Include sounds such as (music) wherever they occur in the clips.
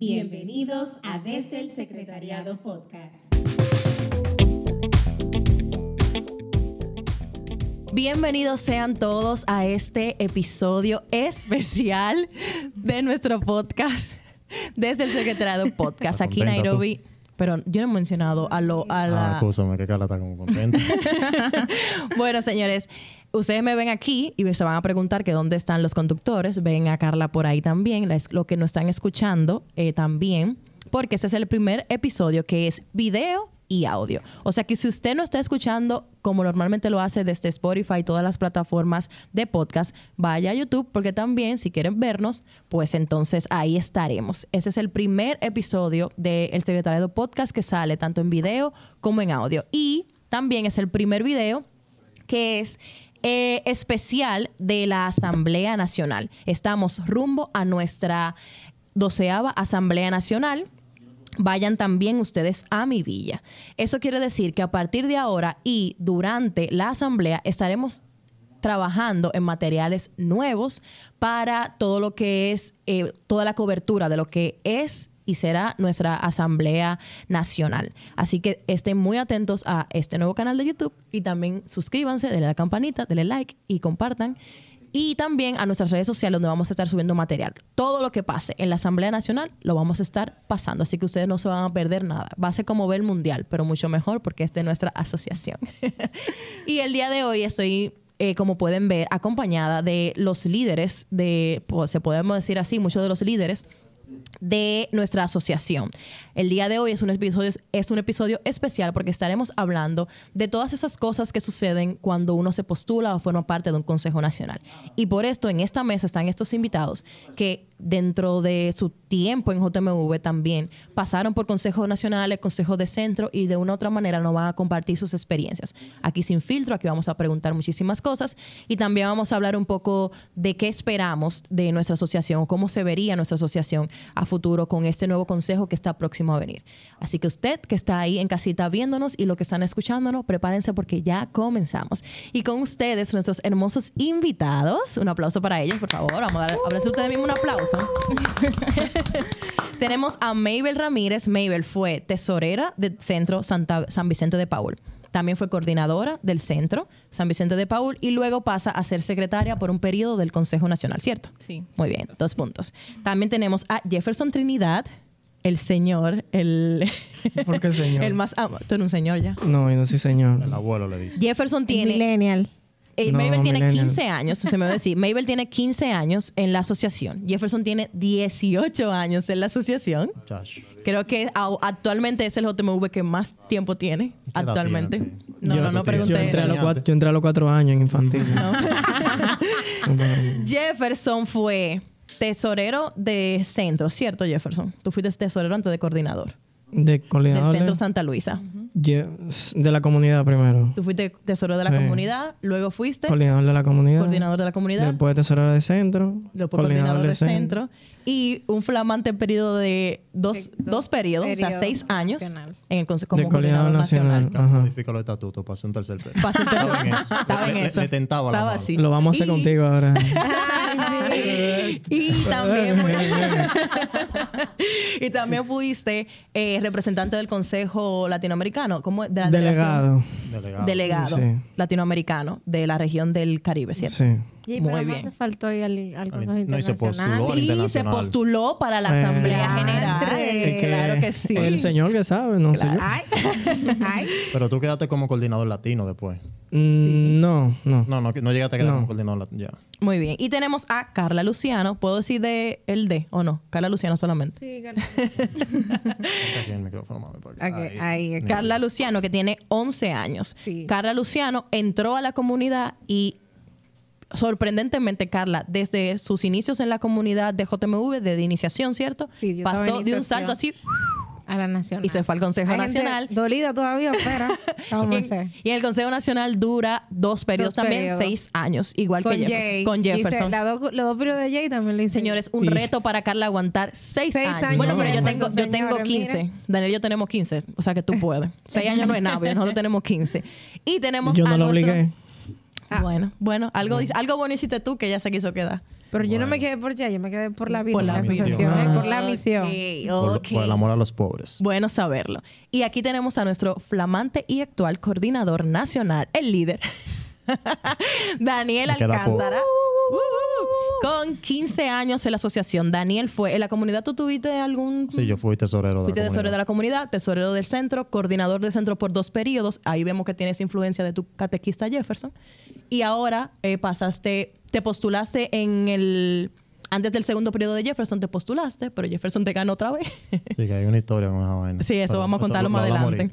Bienvenidos a Desde el Secretariado Podcast. Bienvenidos sean todos a este episodio especial de nuestro podcast desde el Secretariado Podcast aquí en contenta tú? Nairobi. Pero yo no he mencionado a lo a la Ah, escúchame, que Carla está como contenta. (laughs) Bueno, señores, ustedes me ven aquí y se van a preguntar que dónde están los conductores. Ven a Carla por ahí también, lo que nos están escuchando eh, también, porque ese es el primer episodio que es video y audio. O sea que si usted no está escuchando como normalmente lo hace desde Spotify y todas las plataformas de podcast, vaya a YouTube porque también si quieren vernos, pues entonces ahí estaremos. Ese es el primer episodio del Secretariado Podcast que sale tanto en video como en audio. Y también es el primer video que es eh, especial de la Asamblea Nacional. Estamos rumbo a nuestra doceava Asamblea Nacional. Vayan también ustedes a mi villa. Eso quiere decir que a partir de ahora y durante la asamblea estaremos trabajando en materiales nuevos para todo lo que es eh, toda la cobertura de lo que es y será nuestra Asamblea Nacional. Así que estén muy atentos a este nuevo canal de YouTube y también suscríbanse, denle la campanita, denle like y compartan. Y también a nuestras redes sociales donde vamos a estar subiendo material. Todo lo que pase en la Asamblea Nacional lo vamos a estar pasando. Así que ustedes no se van a perder nada. Va a ser como ver el mundial, pero mucho mejor porque es de nuestra asociación. (laughs) y el día de hoy estoy eh, como pueden ver, acompañada de los líderes de, pues, se podemos decir así, muchos de los líderes de nuestra asociación. El día de hoy es un episodio, es un episodio especial porque estaremos hablando de todas esas cosas que suceden cuando uno se postula o forma parte de un Consejo Nacional. Y por esto en esta mesa están estos invitados que dentro de su tiempo en JMV también pasaron por consejos nacionales, consejos de centro y de una u otra manera nos van a compartir sus experiencias. Aquí sin filtro, aquí vamos a preguntar muchísimas cosas y también vamos a hablar un poco de qué esperamos de nuestra asociación, cómo se vería nuestra asociación a futuro con este nuevo consejo que está próximo a venir. Así que usted que está ahí en casita viéndonos y los que están escuchándonos, prepárense porque ya comenzamos. Y con ustedes, nuestros hermosos invitados, un aplauso para ellos, por favor. Vamos a dar, a ustedes mismos un aplauso. (laughs) Tenemos a Mabel Ramírez. Mabel fue tesorera del Centro Santa- San Vicente de Paul. También fue coordinadora del Centro San Vicente de Paul y luego pasa a ser secretaria por un periodo del Consejo Nacional, ¿cierto? Sí. Muy bien, dos puntos. También tenemos a Jefferson Trinidad, el señor, el, (laughs) ¿Por qué señor? (laughs) el más... ah, tú eres un señor ya. No, yo no soy señor. El abuelo le dice. Jefferson tiene... Millennial. Eh, No, Mabel tiene millennial. 15 años, se me va a decir. Mabel tiene 15 años en la asociación. Jefferson tiene 18 años en la asociación. Creo que actualmente es el JMV que más tiempo tiene. ¿Qué edad Actualmente. tiene? No, Yo- no, no pregunté. Yo entré, a los Enseñante. cuatro, yo entré a los cuatro años en infantil. No. (laughs) Jefferson fue tesorero de centro, ¿cierto, Jefferson? Tú fuiste tesorero antes de coordinador de del coordinador centro Santa Luisa. De la comunidad primero. Tú fuiste tesorero de la Sí. comunidad, luego fuiste Coordinador de la comunidad. coordinador de la comunidad, Después tesorero de centro. después coordinador de centro y un flamante periodo de dos, dos, dos periodos, o sea, seis años nacional. en el Consejo De coordinador nacional. Modifica los estatutos hacer un tercer periodo. Pasé Estaba en periodo. eso. Estaba en Le- le- eso. le tentaba la Estaba así. Lo vamos a hacer Y- contigo ahora. (laughs) y también (laughs) (laughs) y también fuiste eh, representante del Consejo Latinoamericano, como de la Delegado. Delegado. delegado Sí. latinoamericano de la región del Caribe, ¿cierto? Sí. Y Muy pero bien. te faltó ir al, al Consejo no, y se Internacional. postuló. Sí, se internacional. postuló para la. Asamblea Claro. General. Es claro que sí. El señor que sabe, no sé. Claro. Ay, (laughs) ay. Pero tú quedaste como coordinador latino después. Mm, No, no. No, no, no llegaste a quedar No. como coordinador latino. Ya. Muy bien. Y tenemos a Carla Luciano. ¿Puedo decir de el D o no? Carla Luciano solamente. Sí. (laughs) Ponte aquí el micrófono, mami, ahí, ok. Carla Luciano, que tiene 11 años. Sí. Carla Luciano entró a la comunidad y sorprendentemente, Carla, desde sus inicios en la comunidad de JMV, de iniciación, ¿cierto? Sí, yo Pasó de un salto así A la Nacional. y se fue al Consejo Hay gente Nacional. Dolida todavía, pero (laughs) (laughs) vamos Y, el Consejo Nacional dura dos periodos Dos también, periodos. seis años, igual Con que Jefferson. Jay. Con Jefferson. la dos- los dos periodos de Jay también lo hice. Señores, un reto para Carla aguantar seis, Seis años. años Bueno, pero yo tengo, esfuerzo, yo tengo señores, 15. mira. Daniel y yo tenemos 15. O sea que tú puedes. (laughs) seis años no es nada, pero nosotros tenemos 15. Y tenemos Yo a no lo obligué. Ah. Bueno, bueno, algo, algo bueno hiciste tú que ella se quiso quedar. Pero yo no me quedé por ya, yo me quedé por la vida, Por la la misión. asociación, eh, por la misión. Por, por el amor a los pobres. Bueno saberlo. Y aquí tenemos a nuestro flamante y actual coordinador nacional, el líder, (laughs) Daniel Me queda poco. Alcántara. Con 15 años en la asociación. Daniel fue, ¿en la comunidad tú tuviste algún... Sí, yo fui tesorero de Fuiste la tesorero de la comunidad. comunidad, tesorero del centro, coordinador del centro por dos periodos. Ahí vemos que tienes influencia de tu catequista Jefferson. Y ahora eh, pasaste, te postulaste en el... Antes del segundo periodo de Jefferson te postulaste, pero Jefferson te ganó otra vez. Sí, que hay una historia con esa vaina. (laughs) sí, eso Pero vamos a contarlo lo más adelante.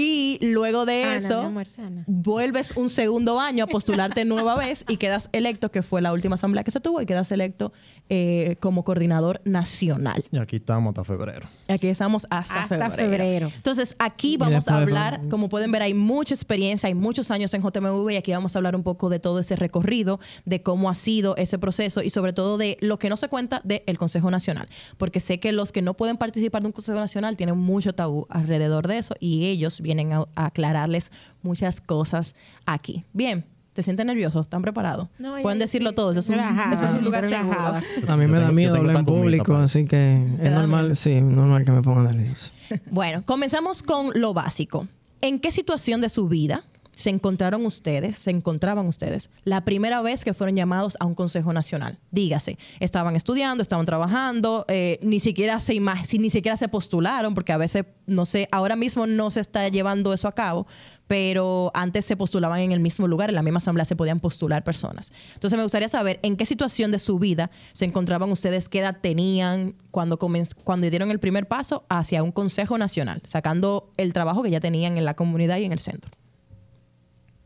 Y luego de Ana, eso, amor, vuelves un segundo año a postularte (laughs) nueva vez y quedas electo, que fue la última asamblea que se tuvo, y quedas electo eh, como coordinador nacional. Y aquí estamos hasta febrero. Aquí estamos hasta, Hasta febrero. febrero. Entonces, aquí vamos a de hablar, como pueden ver, hay mucha experiencia, hay muchos años en JMV y aquí vamos a hablar un poco de todo ese recorrido, de cómo ha sido ese proceso y sobre todo de lo que no se cuenta del Consejo Nacional. Porque sé que los que no pueden participar de un Consejo Nacional tienen mucho tabú alrededor de eso y ellos vienen a, a aclararles muchas cosas aquí. Bien. ¿Te sientes nervioso? ¿Están preparados? No, yo Pueden decirlo todo. Eso es un, relajada, eso es un lugar relajada. seguro. A mí me da miedo hablar en público, así que es normal, miedo? sí, normal que me ponga nervioso. Bueno, comenzamos con lo básico. ¿En qué situación de su vida se encontraron ustedes, se encontraban ustedes la primera vez que fueron llamados a un Consejo Nacional? Dígase, estaban estudiando, estaban trabajando, eh, ni siquiera se ni siquiera se postularon, porque a veces, no sé, ahora mismo no se está llevando eso a cabo, pero antes se postulaban en el mismo lugar, en la misma asamblea se podían postular personas. Entonces me gustaría saber en qué situación de su vida se encontraban ustedes, qué edad tenían cuando, cuando dieron el primer paso hacia un Consejo Nacional, sacando el trabajo que ya tenían en la comunidad y en el centro.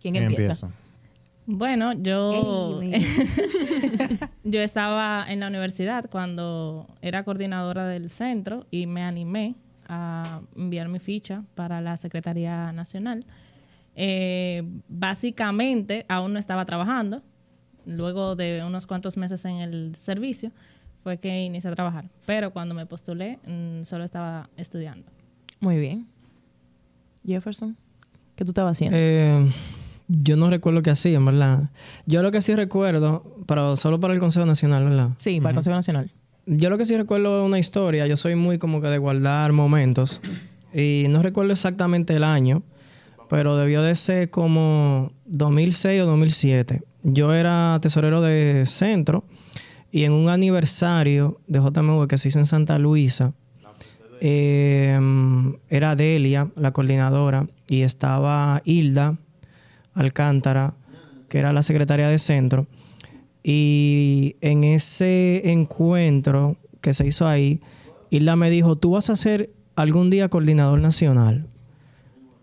¿Quién ¿Quién empieza? empieza? Bueno, yo, (laughs) yo estaba en la universidad cuando era coordinadora del centro y me animé a enviar mi ficha para la Secretaría Nacional. Eh, básicamente, aún no estaba trabajando. Luego de unos cuantos meses en el servicio, fue que inicié a trabajar. Pero cuando me postulé, mm, solo estaba estudiando. Muy bien. Jefferson, ¿qué tú estabas haciendo? Eh, yo no recuerdo qué hacía, en verdad. Yo lo que sí recuerdo, pero solo para el Consejo Nacional, ¿verdad? sí, para el Consejo Nacional. Yo lo que sí recuerdo es una historia. Yo soy muy como que de guardar momentos. Y no recuerdo exactamente el año, pero debió de ser como 2006 o 2007. Yo era tesorero de centro y en un aniversario de JMV que se hizo en Santa Luisa, eh, era Delia, la coordinadora, y estaba Hilda Alcántara, que era la secretaria de centro. Y en ese encuentro que se hizo ahí, Hilda me dijo, tú vas a ser algún día coordinador nacional.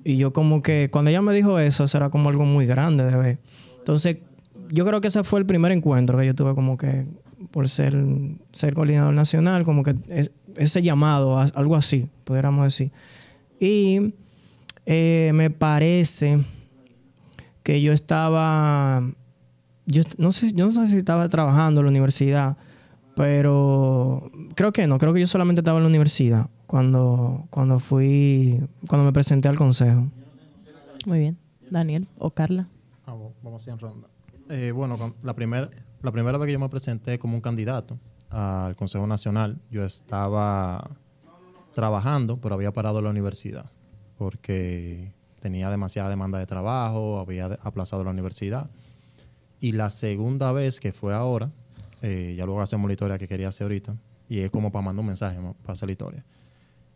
Y yo como que, cuando ella me dijo eso, era como algo muy grande de ver. Entonces, yo creo que ese fue el primer encuentro que yo tuve como que por ser, ser coordinador nacional, como que es- ese llamado, algo así, pudiéramos decir. Y eh, me parece que yo estaba, yo no sé, yo no sé si estaba trabajando en la universidad, pero creo que no, creo que yo solamente estaba en la universidad cuando, cuando fui, cuando me presenté al consejo. Muy bien. Daniel o Carla. Ah, vamos así en ronda. Eh, bueno, la, primer, la primera vez que yo me presenté como un candidato al Consejo Nacional, yo estaba trabajando, pero había parado la universidad porque tenía demasiada demanda de trabajo, había aplazado la universidad. Y la segunda vez que fue ahora, eh, ya luego hacemos la historia que quería hacer ahorita, y es como para mandar un mensaje para hacer la historia.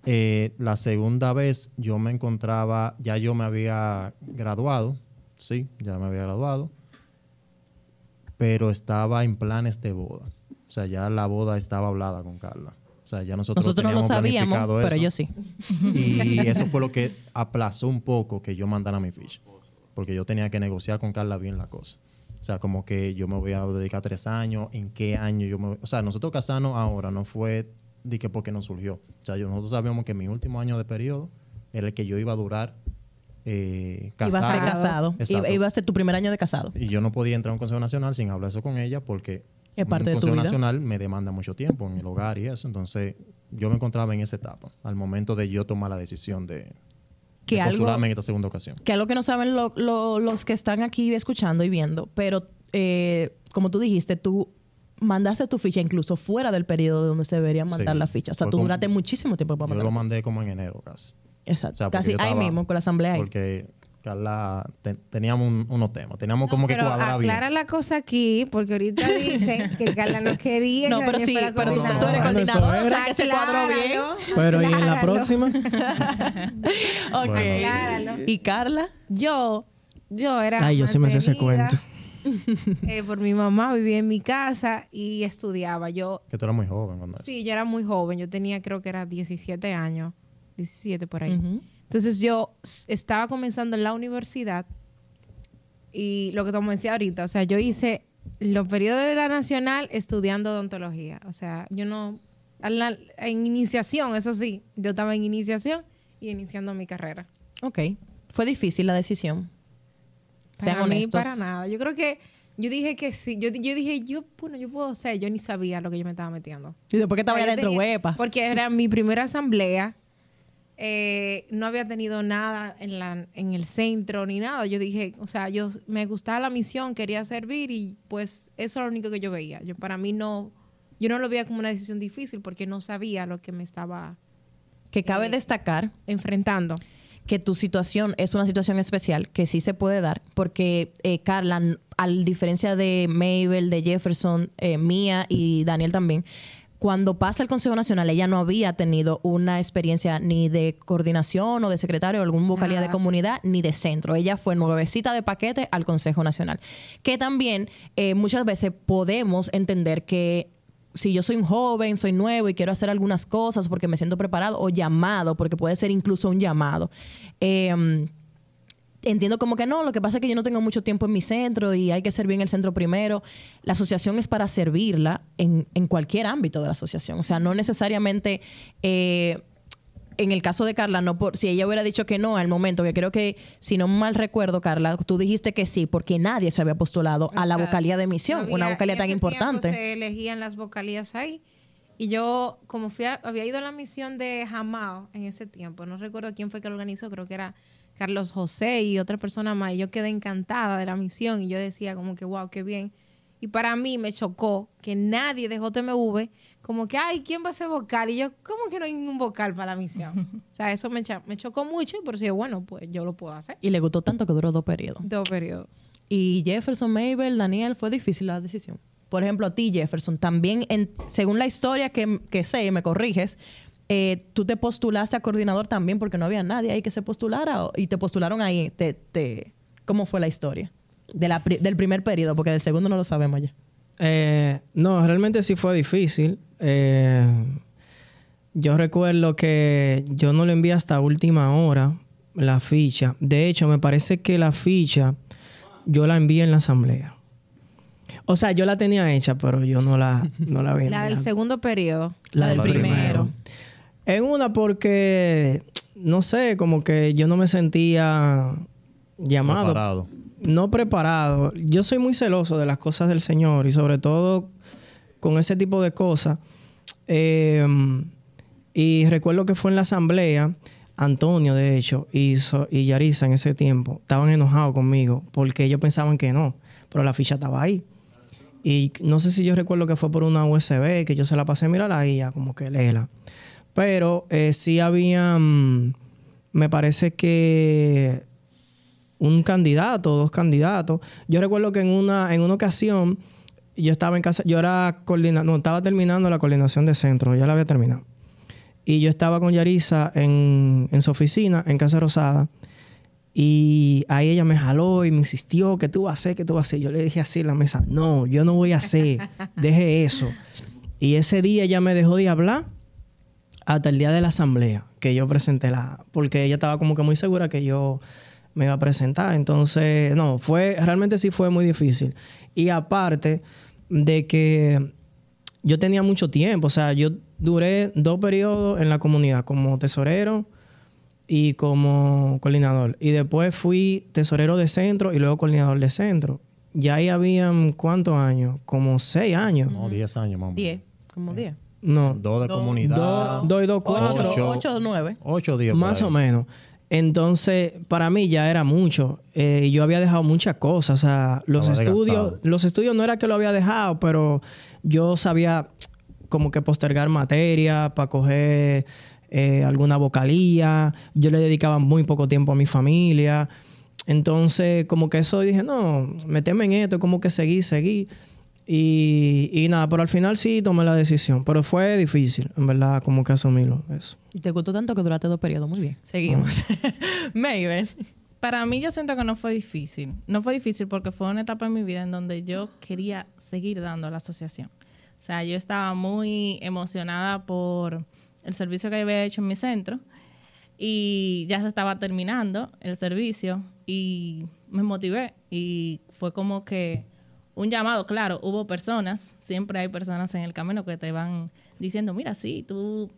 Eh, la segunda vez yo me encontraba, ya yo me había graduado, sí, ya me había graduado, pero estaba en planes de boda. O sea, ya la boda estaba hablada con Carla. O sea, ya nosotros, Nosotros no lo sabíamos, planificado pero eso. yo sí. Y (laughs) eso fue lo que aplazó un poco que yo mandara mi ficha. Porque yo tenía que negociar con Carla bien la cosa. O sea, como que yo me voy a dedicar tres años, en qué año yo me voy- O sea, nosotros casarnos ahora no fue de que porque nos surgió. O sea, yo, nosotros sabíamos que mi último año de periodo era el que yo iba a durar eh, Iba a ser casado. casado. Exacto. Iba a ser tu primer año de casado. Y yo no podía entrar a un consejo nacional sin hablar eso con ella porque Es parte un de tu consejo vida. nacional me demanda mucho tiempo en el hogar y eso. Entonces, yo me encontraba en esa etapa, al momento de yo tomar la decisión de, Que de algo- en esta segunda ocasión. Que algo que no saben lo- lo- los que están aquí escuchando y viendo, pero eh, como tú dijiste, tú mandaste tu ficha incluso fuera del periodo donde se debería mandar Sí. la ficha. O sea, Fue tú duraste muchísimo tiempo para Yo mandar. lo la mandé como en enero casi. Exacto. O sea, porque Casi yo ahí estaba- mismo, con la asamblea ahí. Porque Carla, te- teníamos un- unos temas. Teníamos como que cuadrar bien. aclara la cosa aquí, porque ahorita dicen que Carla no quería. No, que pero sí, pero tú, no, tú eres coordinador, o sea, que se cuadró bien. Pero ¿y en la próxima? (laughs) Ok. Bueno. Acláralo. ¿Y Carla? Yo, yo era. Ay, yo sí me sé ese cuento. (laughs) eh, por mi mamá vivía en mi casa y estudiaba. Yo, Que tú eras muy joven cuando sí, yo era muy joven. Yo tenía, creo que era 17 años, 17 por ahí. Entonces yo estaba comenzando en la universidad y lo que como decía ahorita, o sea, yo hice los periodos de la nacional estudiando odontología. O sea, yo no, la- en iniciación, eso sí, yo estaba en iniciación y iniciando mi carrera. Ok. Fue difícil la decisión. Sean Para mí, honestos. para nada. Yo creo que yo dije que sí. Yo, yo dije, yo, bueno, yo puedo ser. Yo ni sabía lo que yo me estaba metiendo. Y después que estaba adentro, huepa. Porque era mi primera asamblea. Eh, no había tenido nada en, la, en el centro ni nada. Yo dije, o sea, yo me gustaba la misión, quería servir y pues eso era lo único que yo veía. Yo para mí no, yo no lo veía como una decisión difícil porque no sabía lo que me estaba Que cabe eh, destacar enfrentando. que tu situación es una situación especial que sí se puede dar porque eh, Carla, n- a diferencia de Mabel, de Jefferson, eh, Mía y Daniel también, cuando pasa el Consejo Nacional ella no había tenido una experiencia ni de coordinación o de secretario o algún vocalía de comunidad ni de centro. Ella fue nuevecita de paquete al Consejo Nacional. Que también eh, muchas veces podemos entender que si yo soy un joven, soy nuevo y quiero hacer algunas cosas porque me siento preparado o llamado, porque puede ser incluso un llamado. eh, entiendo como que no, lo que pasa es que yo no tengo mucho tiempo en mi centro y hay que servir en el centro primero. La asociación es para servirla en, en cualquier ámbito de la asociación. O sea, no necesariamente... eh, en el caso de Carla, no por, si ella hubiera dicho que no al momento, que creo que, si no mal recuerdo, Carla, tú dijiste que sí, porque nadie se había postulado a la vocalía de misión, No había- una vocalía en tan ese importante. Se elegían las vocalías ahí. Y yo, como fui a- había ido a la misión de Jamao en ese tiempo, no recuerdo quién fue que lo organizó, creo que era Carlos José y otra persona más. Y yo quedé encantada de la misión y yo decía como que, wow, qué bien. Y para mí me chocó que nadie de JMV, como que, ay, ¿quién va a ser vocal? Y yo, ¿cómo que no hay ningún vocal para la misión? (laughs) o sea, eso me, me chocó mucho, pero sí, bueno, pues yo lo puedo hacer. Y le gustó tanto que duró dos periodos. Dos periodos. Y Jefferson, Mabel, Daniel, fue difícil la decisión. Por ejemplo, a ti, Jefferson, también, en- según la historia que, que sé, me corriges, eh, tú te postulaste a coordinador también porque no había nadie ahí que se postulara y te postularon ahí. Te, te- ¿Cómo fue la historia? De la pri- del primer periodo, porque del segundo no lo sabemos ya. Eh, no, realmente sí fue difícil. Eh, yo recuerdo que yo no le envié hasta última hora la ficha. De hecho, me parece que la ficha yo la envié en la asamblea. O sea, yo la tenía hecha, pero yo no la, no la había La del segundo periodo. La La del primero. En una porque, no sé, como que yo no me sentía llamado. Preparado. No preparado. Yo soy muy celoso de las cosas del Señor y sobre todo con ese tipo de cosas. Eh, y recuerdo que fue en la asamblea, Antonio, de hecho, y, So- y Yarisa en ese tiempo, estaban enojados conmigo porque ellos pensaban que no, pero la ficha estaba ahí. Y no sé si yo recuerdo que fue por una USB que yo se la pasé, mírala y ya, como que léela. Pero eh, sí había, mm, me parece que un candidato, dos candidatos. Yo recuerdo que en una, en una ocasión yo estaba en casa, yo era coordinador, no, estaba terminando la coordinación de centro, ya la había terminado. Y yo estaba con Yarisa en, en su oficina, en Casa Rosada, y ahí ella me jaló y me insistió que tú vas a hacer, que tú vas a hacer. Yo le dije así en la mesa, no, yo no voy a hacer, deje eso. (laughs) Y ese día ella me dejó de hablar hasta el día de la asamblea que yo presenté la porque ella estaba como que muy segura que yo me iba a presentar. Entonces no fue realmente sí fue muy difícil. Y aparte de que yo tenía mucho tiempo o sea yo duré dos periodos en la comunidad como tesorero y como coordinador. Y después fui tesorero de centro y luego coordinador de centro. Ya ahí habían cuántos años como seis años. No, 10 años más o menos. Diez, como diez. No Dos de comunidad. dos dos y dos cuatro Ocho. Ocho o nueve. Ocho por Más o menos. Entonces, para mí ya era mucho. Eh, yo había dejado muchas cosas. O sea, los Estaba estudios, desgastado. los estudios no era que lo había dejado, pero yo sabía como que postergar materia para coger eh, alguna vocalía. Yo le dedicaba muy poco tiempo a mi familia. Entonces, como que eso dije, no, meteme en esto, como que seguí, seguí. Y, y nada, pero al final sí tomé la decisión. Pero fue difícil, en verdad, como que asumirlo, eso. Y te gustó tanto que duraste dos periodos. Muy bien. Seguimos. (laughs) Maven. Para mí yo siento que no fue difícil. No fue difícil porque fue una etapa en mi vida en donde yo quería seguir dando a la asociación. O sea, yo estaba muy emocionada por el servicio que había hecho en mi centro y ya se estaba terminando el servicio y me motivé y fue como que un llamado, claro, hubo personas, siempre hay personas en el camino que te van diciendo, mira, sí, tú,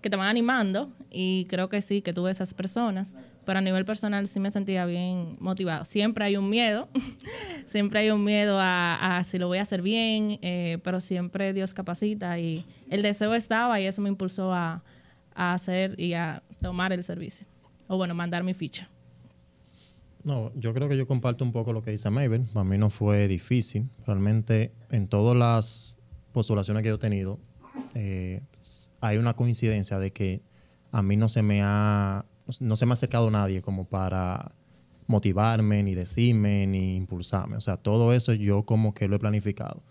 que te van animando y creo que sí, que tuve esas personas, pero a nivel personal sí me sentía bien motivado. Siempre hay un miedo, (laughs) siempre hay un miedo a, si lo voy a hacer bien, eh, pero siempre Dios capacita y el deseo estaba y eso me impulsó a, a hacer y a tomar el servicio, o bueno, mandar mi ficha. No, yo creo que yo comparto un poco lo que dice Mabel. Para mí no fue difícil. Realmente, en todas las postulaciones que yo he tenido, eh, hay una coincidencia de que a mí no se me ha, no se me ha acercado nadie como para motivarme, ni decirme, ni impulsarme. O sea, todo eso yo como que lo he planificado.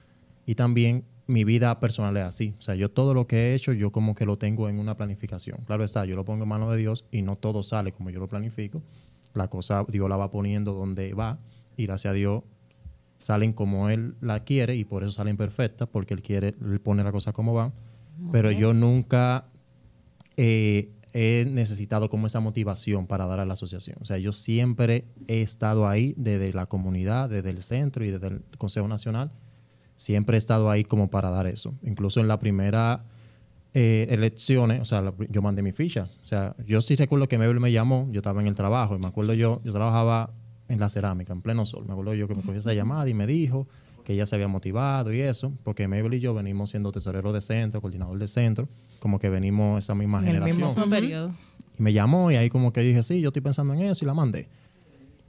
Y también mi vida personal es así. O sea, yo todo lo que he hecho, yo como que lo tengo en una planificación. Claro está, yo lo pongo en manos de Dios y no todo sale como yo lo planifico la cosa Dios la va poniendo donde va y gracias a Dios salen como Él la quiere y por eso salen perfectas porque Él quiere, Él pone la cosa como va. Pero yo nunca eh, he necesitado como esa motivación para dar a la asociación. O sea, yo siempre he estado ahí desde la comunidad, desde el centro y desde el Consejo Nacional. Siempre he estado ahí como para dar eso. Incluso en la primera eh, elecciones, o sea, la- yo mandé mi ficha. O sea, yo sí recuerdo que Mabel me llamó, yo estaba en el trabajo y me acuerdo yo, yo trabajaba en la cerámica, en pleno sol. Me acuerdo yo que me cogió esa llamada y me dijo que ella se había motivado y eso, porque Mabel y yo venimos siendo tesoreros de centro, coordinador de centro, como que venimos esa misma En el generación. mismo- Mismo periodo. Y me llamó y ahí como que dije, sí, yo estoy pensando en eso y la mandé.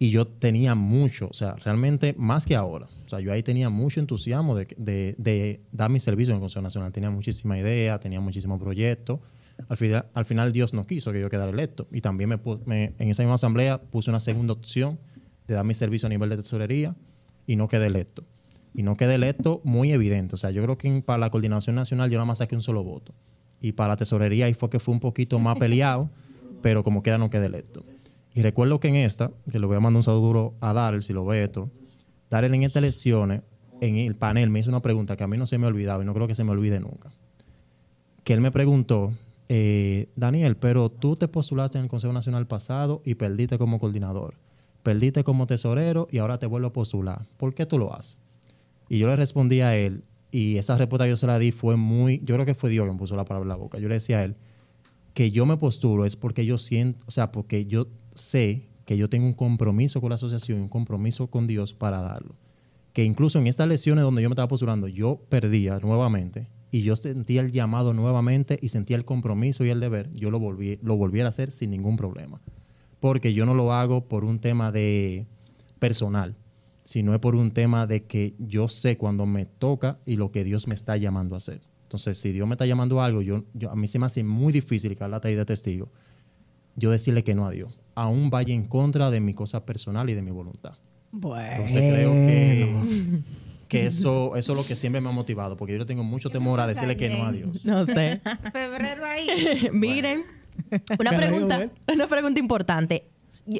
Y yo tenía mucho, o sea, realmente más que ahora. O sea, yo ahí tenía mucho entusiasmo de, de- de dar mi servicio en el Consejo Nacional. Tenía muchísima idea, tenía muchísimos proyectos. Al final, al final Dios no quiso que yo quedara electo. Y también me, en esa misma asamblea puse una segunda opción de dar mi servicio a nivel de tesorería y no quedé electo. Y no quedé electo muy evidente. O sea, yo creo que en- para la coordinación nacional yo nada más saqué un solo voto. Y para la tesorería ahí fue que fue un poquito más (laughs) peleado, pero como quiera no quedé electo. Y recuerdo que en esta, que le voy a mandar un saludo a Darrell, si lo ve esto, Darrell en estas elecciones, en el panel, me hizo una pregunta que a mí no se me olvidaba y no creo que se me olvide nunca. Que él me preguntó, eh, Daniel, pero tú te postulaste en el Consejo Nacional pasado y perdiste como coordinador. Perdiste como tesorero y ahora te vuelvo a postular. ¿Por qué tú lo haces? Y yo le respondí a él, y esa respuesta que yo se la di fue muy, yo creo que fue Dios que me puso la palabra en la boca. Yo le decía a él que yo me postulo es porque yo siento, o sea, porque yo sé que yo tengo un compromiso con la asociación, un compromiso con Dios para darlo. Que incluso en estas lesiones donde yo me estaba postulando, yo perdía nuevamente y yo sentía el llamado nuevamente y sentía el compromiso y el deber, yo lo, volví, lo volviera a hacer sin ningún problema. Porque yo no lo hago por un tema de personal, sino es por un tema de que yo sé cuando me toca y lo que Dios me está llamando a hacer. Entonces, si Dios me está llamando a algo, yo- a mí se me hace muy difícil, Carla está ahí de testigo, yo decirle que no a Dios. Aún vaya en contra de mi cosa personal y de mi voluntad. Bueno. Entonces creo que, que eso, eso es lo que siempre me ha motivado, porque yo le tengo mucho temor a decirle que no a Dios. No sé. (laughs) Febrero ahí. Miren, una pregunta, una pregunta importante.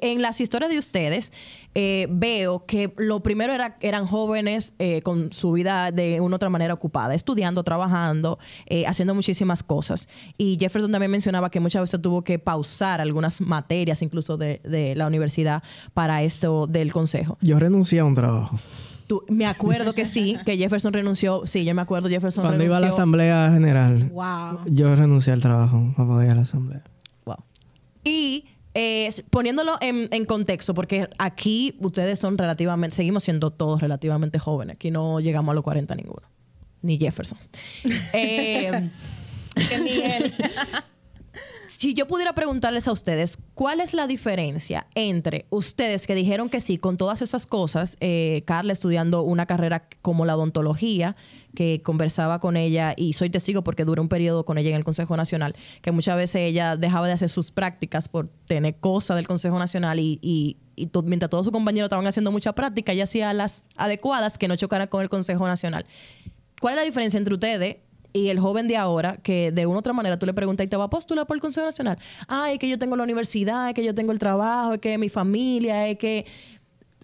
En las historias de ustedes eh, veo que lo primero era, eran jóvenes eh, con su vida de una u otra manera ocupada, estudiando, trabajando, eh, haciendo muchísimas cosas. Y Jefferson también mencionaba que muchas veces tuvo que pausar algunas materias, incluso de, de la universidad, para esto del consejo. Yo renuncié a un trabajo. Tú- me acuerdo que sí, que Jefferson renunció. Sí, yo me acuerdo, Jefferson Cuando iba a la renunció. asamblea general, Wow. yo renuncié al trabajo para poder ir a la asamblea. Wow. Y eh, poniéndolo en, en contexto, porque aquí ustedes son relativamente, seguimos siendo todos relativamente jóvenes. Aquí no llegamos a los 40 ninguno. Ni Jefferson. (laughs) Eh, que ni él. Si yo pudiera preguntarles a ustedes, ¿cuál es la diferencia entre ustedes que dijeron que sí con todas esas cosas, eh, Carla estudiando una carrera como la odontología, que conversaba con ella y soy testigo porque duré un periodo con ella en el Consejo Nacional, que muchas veces ella dejaba de hacer sus prácticas por tener cosas del Consejo Nacional y, mientras todos sus compañeros estaban haciendo mucha práctica, ella hacía las adecuadas que no chocaran con el Consejo Nacional. ¿Cuál es la diferencia entre ustedes y el joven de ahora que de una u otra manera tú le preguntas y te va a postular por el Consejo Nacional? Ay, que yo tengo la universidad, que yo tengo el trabajo, que mi familia, es que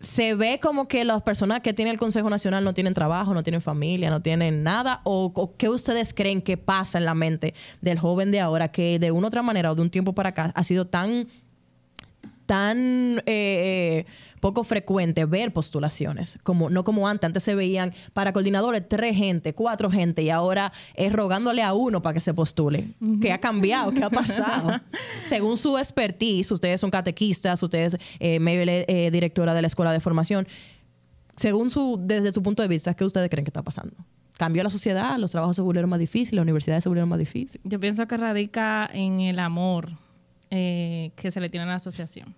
se ve como que las personas que tienen el Consejo Nacional no tienen trabajo, no tienen familia, no tienen nada, o, o qué ustedes creen que pasa en la mente del joven de ahora que de una u otra manera o de un tiempo para acá ha sido tan tan eh, poco frecuente ver postulaciones, como no como antes. Antes se veían para coordinadores tres gente, cuatro gente, y ahora es rogándole a uno para que se postule. ¿Qué ha cambiado? ¿Qué ha pasado? (laughs) Según su expertise, ustedes son catequistas, ustedes, eh, Mabel es eh, directora de la Escuela de Formación. Según su, desde su punto de vista, ¿qué ustedes creen que está pasando? ¿Cambió la sociedad? ¿Los trabajos se volvieron más difíciles? ¿Las universidades se volvieron más difíciles? Yo pienso que radica en el amor eh, que se le tiene a la asociación.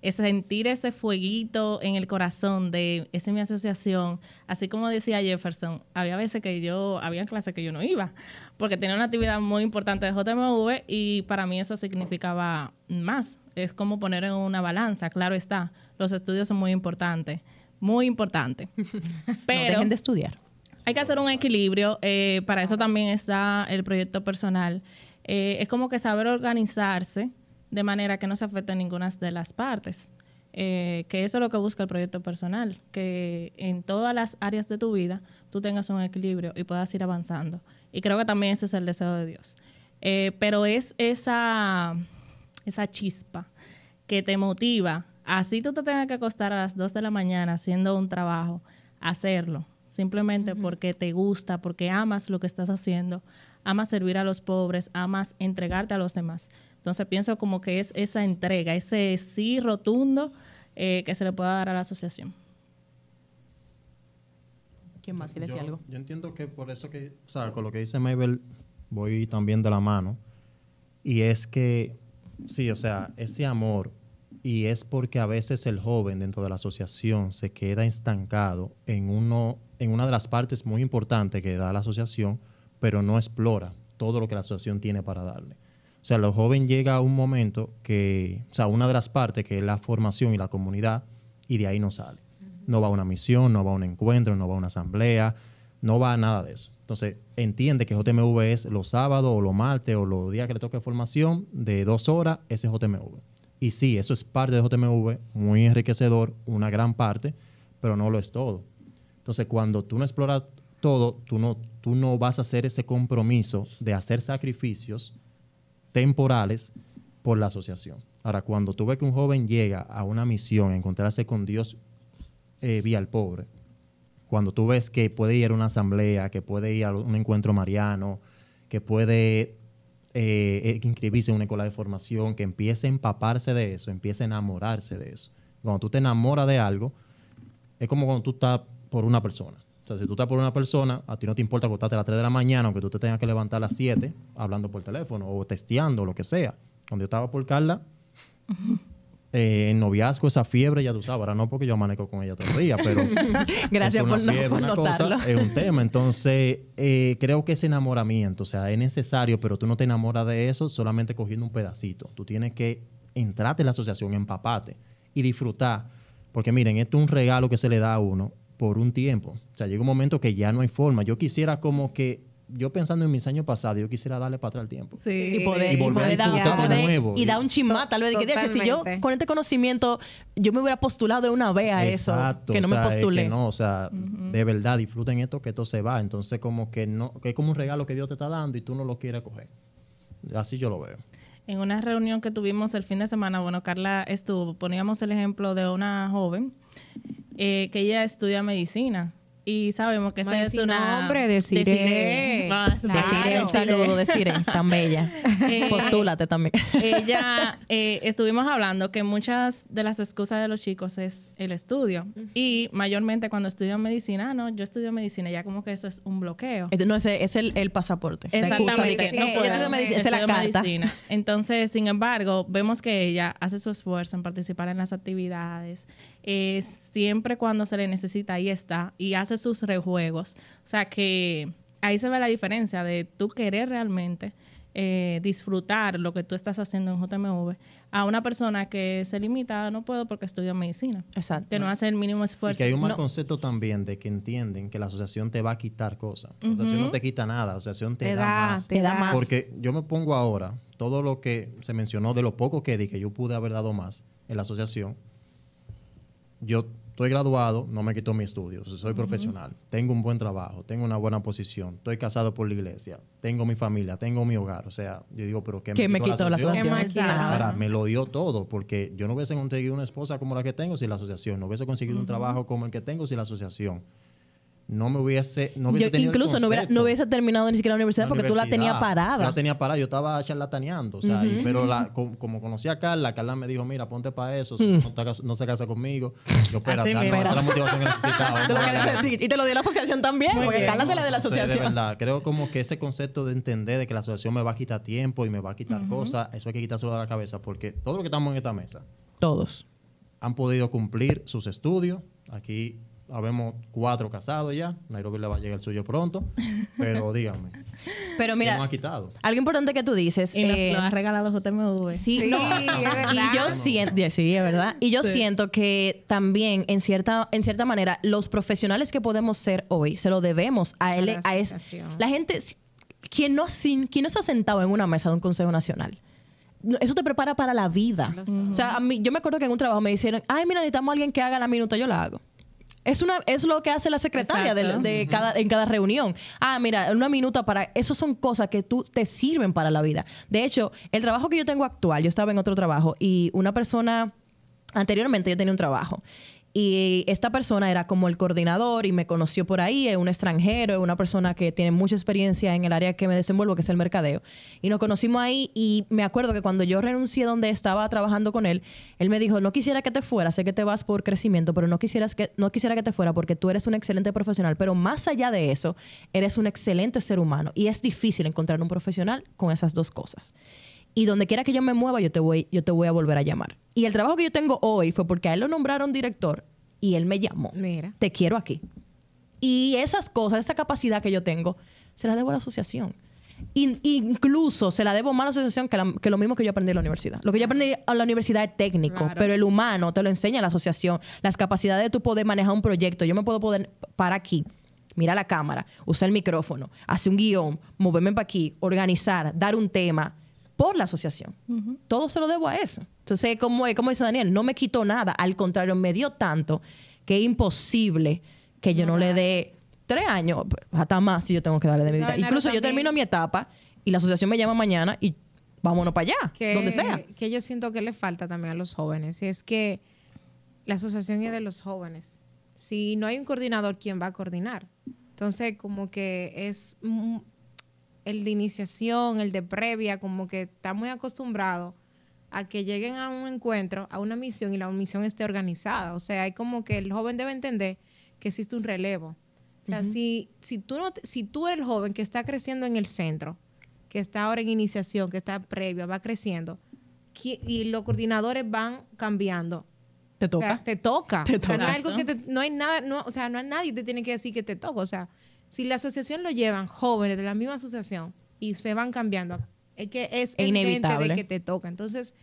Es sentir ese fueguito en el corazón de esa es mi asociación. Así como decía Jefferson, había veces que yo, había clases que yo no iba, porque tenía una actividad muy importante de JMV y para mí eso significaba más. Es como poner en una balanza, claro está. Los estudios son muy importantes, muy importantes. (laughs) no Pero dejen de estudiar. hay que hacer un equilibrio. eh, para eso también está el proyecto personal. Eh, es como que saber organizarse de manera que no se afecte ninguna de las partes. Eh, que eso es lo que busca el proyecto personal, que en todas las áreas de tu vida tú tengas un equilibrio y puedas ir avanzando. Y creo que también ese es el deseo de Dios. Eh, pero es esa, esa chispa que te motiva, así tú te tengas que acostar a las 2 de la mañana haciendo un trabajo, hacerlo, simplemente porque te gusta, porque amas lo que estás haciendo, amas servir a los pobres, amas entregarte a los demás. Entonces pienso como que es esa entrega, ese sí rotundo eh, que se le pueda dar a la asociación. ¿Quién más quiere yo, decir algo? yo entiendo que por eso que, o sea, con lo que dice Mabel, voy también de la mano. Y es que, sí, o sea, ese amor, y es porque a veces el joven dentro de la asociación se queda estancado en, uno, en una de las partes muy importantes que da la asociación, pero no explora todo lo que la asociación tiene para darle. O sea, el joven llega a un momento que, o sea, una de las partes que es la formación y la comunidad, y de ahí no sale. No va a una misión, no va a un encuentro, no va a una asamblea, no va a nada de eso. Entonces, entiende que JMV es los sábados o los martes o los días que le toque formación de dos horas, ese es JMV. Y sí, eso es parte de JMV, muy enriquecedor, una gran parte, pero no lo es todo. Entonces, cuando tú no exploras todo, tú no, tú no vas a hacer ese compromiso de hacer sacrificios temporales por la asociación. Ahora, cuando tú ves que un joven llega a una misión, a encontrarse con Dios eh, vía el pobre, cuando tú ves que puede ir a una asamblea, que puede ir a un encuentro mariano, que puede eh, eh, inscribirse en una escuela de formación, que empiece a empaparse de eso, empiece a enamorarse de eso. Cuando tú te enamoras de algo, es como cuando tú estás por una persona. Sea, si tú estás por una persona, a ti no te importa acostarte a las 3 de la mañana, aunque tú te tengas que levantar a las 7 hablando por teléfono o testeando o lo que sea. Cuando yo estaba por Carla, (laughs) eh, en noviazgo, esa fiebre, ya tú sabes, ahora no porque yo amanezco con ella todo el día, pero (laughs) Gracias es una por, no- fiebre, por una cosa, notarlo. es un tema. Entonces, eh, creo que ese enamoramiento, o sea, es necesario, pero tú no te enamoras de eso solamente cogiendo un pedacito. Tú tienes que entrarte en la asociación, empaparte y disfrutar. Porque miren, esto es un regalo que se le da a uno por un tiempo. O sea, llega un momento que ya no hay forma. Yo quisiera como que, yo pensando en mis años pasados, yo quisiera darle para atrás el tiempo. Y poder, Y volver a poder dar- disfrutar de poder- nuevo. Y da un chismá, tal vez. de que, "Dios, si yo con este conocimiento, yo me hubiera postulado de una vez a eso. Que no o me sea, es postulé. que no, o sea, de verdad, disfruten esto, que esto se va. Entonces, como que no, que es como un regalo que Dios te está dando y tú no lo quieres coger. Así yo lo veo. En una reunión que tuvimos el fin de semana, bueno, Carla estuvo, poníamos el ejemplo de una joven eh, que ella estudia medicina y sabemos que esa es una... nombre, deciré. Claro. Deciré un saludo, deciré, tan bella. (laughs) Eh, Postúlate también. ella eh, estuvimos hablando que muchas de las excusas de los chicos es el estudio y mayormente cuando estudian medicina, ah, no, yo estudio medicina, ya como que eso es un bloqueo. Este, No, ese es el, el pasaporte. Exactamente. que, no yo puedo. estudio medicina, es la carta. medicina. Entonces, sin embargo, vemos que ella hace su esfuerzo en participar en las actividades. Eh, siempre cuando se le necesita, ahí está. Y hace sus rejuegos. O sea que ahí se ve la diferencia de tú querer realmente eh, disfrutar lo que tú estás haciendo en JMV a una persona que se limita, no puedo porque estudio medicina. Exacto. Que no hace el mínimo Y esfuerzo. que hay un mal No. concepto también de que entienden que la asociación te va a quitar cosas. La asociación no te quita nada, la asociación te, Te da, da, más. te da más. Porque yo me pongo ahora, todo lo que se mencionó, de lo poco que di, que yo pude haber dado más en la asociación, yo estoy graduado, no me quito mi estudio, soy profesional, tengo un buen trabajo, tengo una buena posición, estoy casado por la iglesia, tengo mi familia, tengo mi hogar, o sea, yo digo, pero ¿qué Que me quitó la asociación. Me lo dio todo, porque yo no hubiese conseguido una esposa como la que tengo sin la asociación, no hubiese conseguido un trabajo como el que tengo sin la asociación. No me hubiese, no hubiese Yo tenido el incluso no, hubiera, no hubiese terminado ni siquiera la universidad La porque tú la tenías parada. Yo la tenía parada, yo estaba charlataneando, o sea, y- pero la, com- como conocí a Carla, Carla me dijo, mira, ponte para eso, Mm. no, te no se casa conmigo. Yo, espérate, la motivación que necesitaba. Tú lo que. Y te lo dio la asociación también, Muy porque bien. Carla te la de la sé, de asociación. verdad, creo como que ese concepto de entender de que la asociación me va a quitar tiempo y me va a quitar cosas, eso hay que quitárselo de la cabeza, porque todo lo que estamos en esta mesa Todos. han podido cumplir sus estudios. Aquí habemos cuatro casados ya. Nairobi le va a llegar el suyo pronto. (laughs) Pero díganme, Pero ¿qué mira, nos ha quitado? algo importante que tú dices. Y nos eh, lo ha regalado JMV. Sí, Sí, no. es verdad. Y yo siento, sí, es verdad. Y yo siento que también, en cierta, en cierta manera, los profesionales que podemos ser hoy, se lo debemos a él, la a es, la gente, quien no, sin, quien no se ha sentado en una mesa de un consejo nacional. Eso te prepara para la vida. O sea, a mí, yo me acuerdo que en un trabajo me dijeron, ay, mira, necesitamos a alguien que haga la minuta, yo la hago. Es, una, es lo que hace la secretaria de, cada, en cada reunión. Ah, mira, una minuta para... Eso son cosas que tú te sirven para la vida. De hecho, el trabajo que yo tengo actual, yo estaba en otro trabajo y una persona... Anteriormente yo tenía un trabajo y esta persona era como el coordinador y me conoció por ahí, es un extranjero, es una persona que tiene mucha experiencia en el área que me desenvuelvo, que es el mercadeo. Y nos conocimos ahí y me acuerdo que cuando yo renuncié donde estaba trabajando con él, él me dijo, no quisiera que te fuera, sé que te vas por crecimiento, pero no, quisieras que, no quisiera que te fuera porque tú eres un excelente profesional, pero más allá de eso, eres un excelente ser humano y es difícil encontrar un profesional con esas dos cosas. Y donde quiera que yo me mueva, yo te voy, yo te voy a volver a llamar. Y el trabajo que yo tengo hoy fue porque a él lo nombraron director y él me llamó. Mira. Te quiero aquí. Y esas cosas, esa capacidad que yo tengo, se la debo a la asociación. In- incluso se la debo más a la asociación que, la- que lo mismo que yo aprendí en la universidad. Lo que yo aprendí en la universidad es técnico, Claro. pero el humano te lo enseña la asociación. Las capacidades de tú poder manejar un proyecto. Yo me puedo poder para aquí, mira la cámara, usar el micrófono, hacer un guion, moverme para aquí, organizar, dar un tema por la asociación. Todo se lo debo a eso. Entonces, como, como dice Daniel, no me quitó nada. Al contrario, me dio tanto que es imposible que yo no, le dé tres años, hasta más si yo tengo que darle de mi vida. ¿Sabes, Nara, Incluso yo termino mi etapa y la asociación me llama mañana y vámonos para allá, que, donde sea. que yo siento que le falta también a los jóvenes. Y es que la asociación es de los jóvenes. Si no hay un coordinador, ¿quién va a coordinar? Entonces, como que es mm, el de iniciación, el de previa, como que está muy acostumbrado a que lleguen a un encuentro, a una misión y la misión esté organizada. O sea, hay como que el joven debe entender que existe un relevo. O sea, si, si, tú no te- si tú eres el joven que está creciendo en el centro, que está ahora en iniciación, que está previa, va creciendo, y los coordinadores van cambiando. Te O sea, toca. te toca. Te O sea, no, hay algo que te- no hay nada, no, o sea, no hay nadie que te tiene que decir que te toca. O sea, si la asociación lo llevan jóvenes de la misma asociación y se van cambiando, es que es inevitable. de que te toca. Entonces,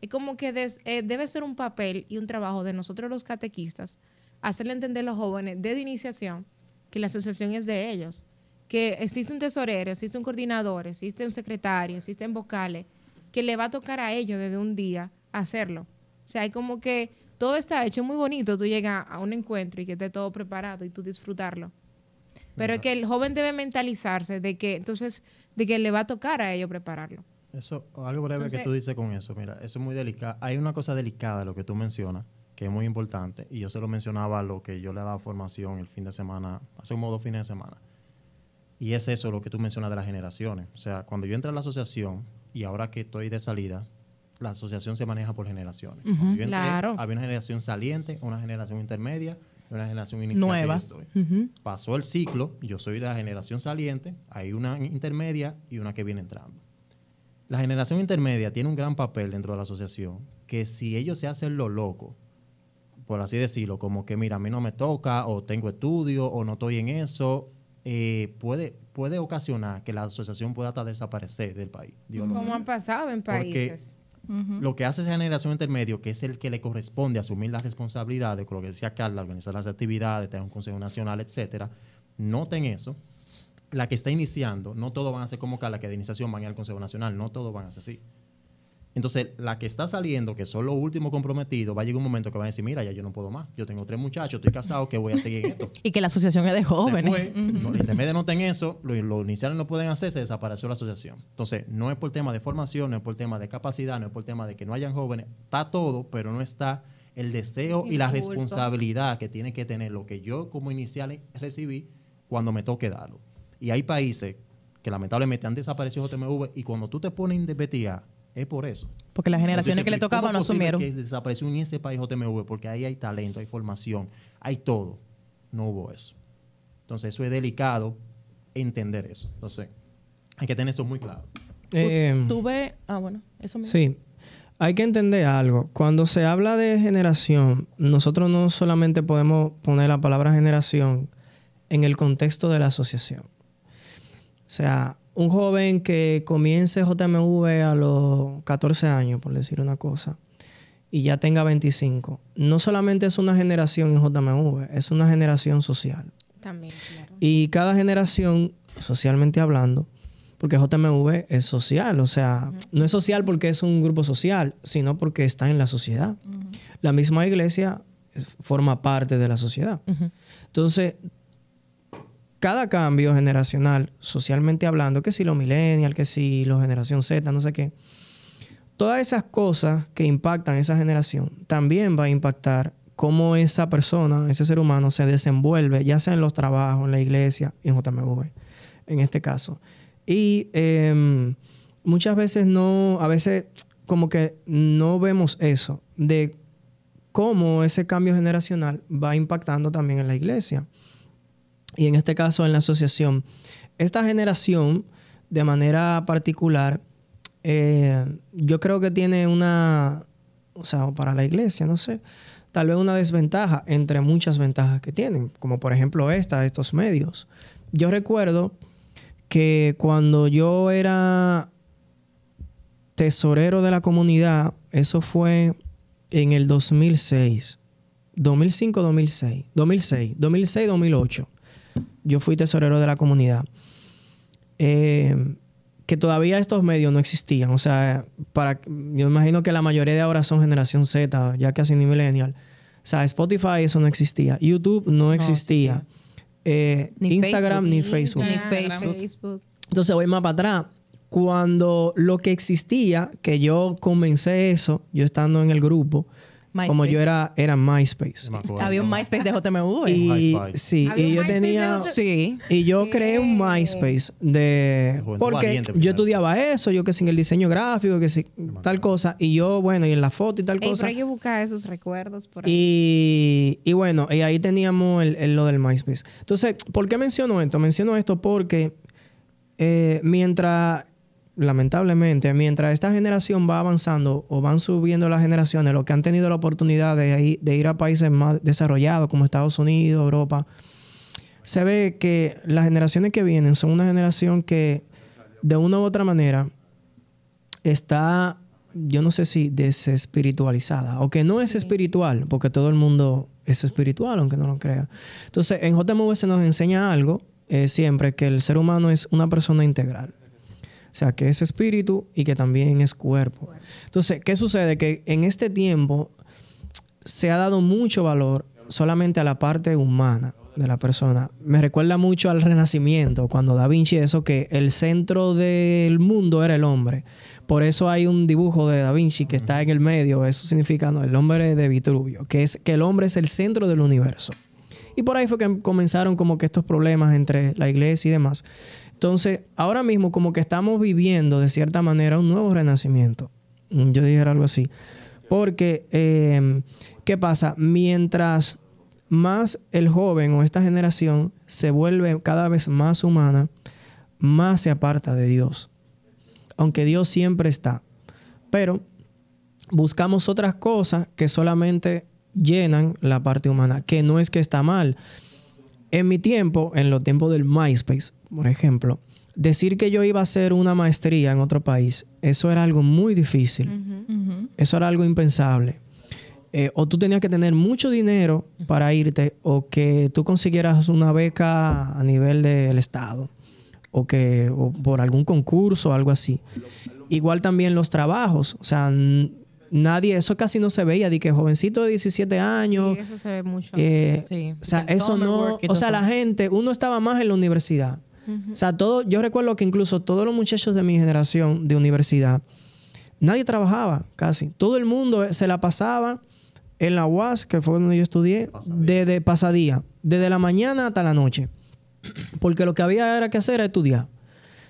es como que des- eh, debe ser un papel y un trabajo de nosotros los catequistas, hacerle entender a los jóvenes desde iniciación que la asociación es de ellos, que existe un tesorero, existe un coordinador, existe un secretario, existen vocales, que le va a tocar a ellos desde un día hacerlo. O sea, hay como que todo está hecho muy bonito, tú llegas a un encuentro y que esté todo preparado y tú disfrutarlo. Pero es que el joven debe mentalizarse de que entonces de que le va a tocar a ellos prepararlo. Eso, algo breve Entonces- que tú dices con eso, mira, eso es muy delicado. Hay una cosa delicada lo que tú mencionas, que es muy importante, y yo se lo mencionaba a lo que yo le daba formación el fin de semana, hace como dos fines de semana. Y es eso lo que tú mencionas de las generaciones. O sea, cuando yo entré a la asociación y ahora que estoy de salida, la asociación se maneja por generaciones. Yo entré, Claro. Había una generación saliente, una generación intermedia una generación inicial. que Nueva. yo estoy. Ujú. Pasó el ciclo, yo soy de la generación saliente, hay una intermedia y una que viene entrando. La generación intermedia tiene un gran papel dentro de la asociación, que si ellos se hacen lo loco, por así decirlo, como que mira, a mí no me toca, o tengo estudio, o no estoy en eso, eh, puede, puede ocasionar que la asociación pueda hasta desaparecer del país. Dios Como ha pasado en Porque lo que hace esa generación intermedio, que es el que le corresponde asumir las responsabilidades, con lo que decía Carla, organizar las actividades, tener un consejo nacional, etcétera, noten eso. La que está iniciando, no todos van a ser como Carla, que de iniciación van a ir al Consejo Nacional, no todos van a ser así. Entonces, la que está saliendo, que son los últimos comprometidos, va a llegar un momento que van a decir, mira, ya yo no puedo más. Yo tengo tres muchachos, estoy casado, que voy a seguir esto. (laughs) Y que la asociación es de jóvenes. fue, no, los intermedios noten eso, los, los iniciales no pueden hacer, se desapareció la asociación. Entonces, no es por tema de formación, no es por tema de capacidad, no es por tema de que no hayan jóvenes, está todo, pero no está el deseo y la responsabilidad que tiene que tener lo que yo como inicial recibí cuando me toque darlo. Y hay países que lamentablemente han desaparecido JMV y cuando tú te pones a investigar, es por eso. Porque las generaciones Entonces, que le ¿cómo tocaban no asumieron. que desapareció en ese país JMV porque ahí hay talento, hay formación, hay todo. No hubo eso. Entonces, eso es delicado entender eso. Entonces, hay que tener eso muy claro. Eh, Tuve. Ah, bueno, eso mismo. Sí. Hay que entender algo. Cuando se habla de generación, nosotros no solamente podemos poner la palabra generación en el contexto de la asociación. O sea, un joven que comience JMV a los 14 años, por decir una cosa, y ya tenga 25, no solamente es una generación en JMV, es una generación social. También, claro. Y cada generación, socialmente hablando, porque JMV es social, o sea, no es social porque es un grupo social, sino porque está en la sociedad. La misma iglesia es- forma parte de la sociedad. Entonces, cada cambio generacional, socialmente hablando, que si los millennials, que si los generación Z, no sé qué, todas esas cosas que impactan esa generación también va a impactar cómo esa persona, ese ser humano se desenvuelve, ya sea en los trabajos, en la iglesia en JMV, en este caso. Y em, muchas veces no, a veces como que no vemos eso, de cómo ese cambio generacional va impactando también en la iglesia y en este caso en la asociación. Esta generación, de manera particular, eh, yo creo que tiene una, o sea, para la iglesia, no sé, tal vez una desventaja entre muchas ventajas que tienen, como por ejemplo esta, estos medios. Yo recuerdo que cuando yo era tesorero de la comunidad, eso fue en el 2006, 2005, 2006, 2006, 2006, 2008. Yo fui tesorero de la comunidad. Eh, que todavía estos medios no existían. O sea, para, yo imagino que la mayoría de ahora son generación Z, ya casi ni millennial. O sea, Spotify eso no existía. YouTube no existía. Eh, Ni Instagram Facebook. ni Facebook. Ni Instagram, Facebook. Facebook. Entonces voy más para atrás. Cuando lo que existía, que yo comencé eso, yo estando en el grupo, como yo era, era MySpace. Acuerdo. Había un MySpace de JMV. Y Hi-Fi. sí, Había y un yo MySpace tenía... de Sí. Y yo creé un. MySpace de... Juventud Porque Valiente yo estudiaba eso, yo que sin el diseño gráfico, que si tal cosa. Y yo, bueno, y en la foto y tal Ey, cosa. pero hay que buscar esos recuerdos por ahí. Y, y bueno, y ahí teníamos el, el- lo del MySpace. Entonces, ¿por qué menciono esto? Menciono esto porque eh, mientras, lamentablemente, mientras esta generación va avanzando o van subiendo las generaciones, los que han tenido la oportunidad de, ir- de ir a países más desarrollados como Estados Unidos, Europa, se ve que las generaciones que vienen son una generación que de una u otra manera está, yo no sé si desespiritualizada o que no es espiritual, porque todo el mundo es espiritual, aunque no lo crea. Entonces, en JMV se nos enseña algo eh, siempre, que el ser humano es una persona integral. O sea, que es espíritu y que también es cuerpo. Entonces, ¿qué sucede? Que en este tiempo se ha dado mucho valor solamente a la parte humana de la persona. Me recuerda mucho al Renacimiento, cuando Da Vinci eso que el centro del mundo era el hombre. Por eso hay un dibujo de Da Vinci que está en el medio, eso significa no, el hombre de Vitruvio, que es que el hombre es el centro del universo. Y por ahí fue que comenzaron como que estos problemas entre la iglesia y demás. Entonces, ahora mismo como que estamos viviendo de cierta manera un nuevo renacimiento. Mm, Yo dijera algo así. Porque, eh, ¿qué pasa? Mientras más el joven o esta generación se vuelve cada vez más humana, más se aparta de Dios. Aunque Dios siempre está. Pero buscamos otras cosas que solamente llenan la parte humana, que no es que está mal. En mi tiempo, en los tiempos del MySpace, por ejemplo, decir que yo iba a hacer una maestría en otro país, eso era algo muy difícil. Eso era algo impensable. Eh, o tú tenías que tener mucho dinero para irte, o que tú consiguieras una beca a nivel del Estado, o que o por algún concurso o algo así. Igual también los trabajos. O sea, nadie, eso casi no se veía, de que jovencito de 17 años. Sí, eso se ve mucho. eh, Sí. o sea, El eso no. O sea, la gente, uno estaba más en la universidad. O sea, todo, yo recuerdo que incluso todos los muchachos de mi generación de universidad, nadie trabajaba casi. Todo el mundo se la pasaba en la UAS, que fue donde yo estudié, desde pasadía, desde la mañana hasta la noche. Porque lo que había era que hacer era estudiar.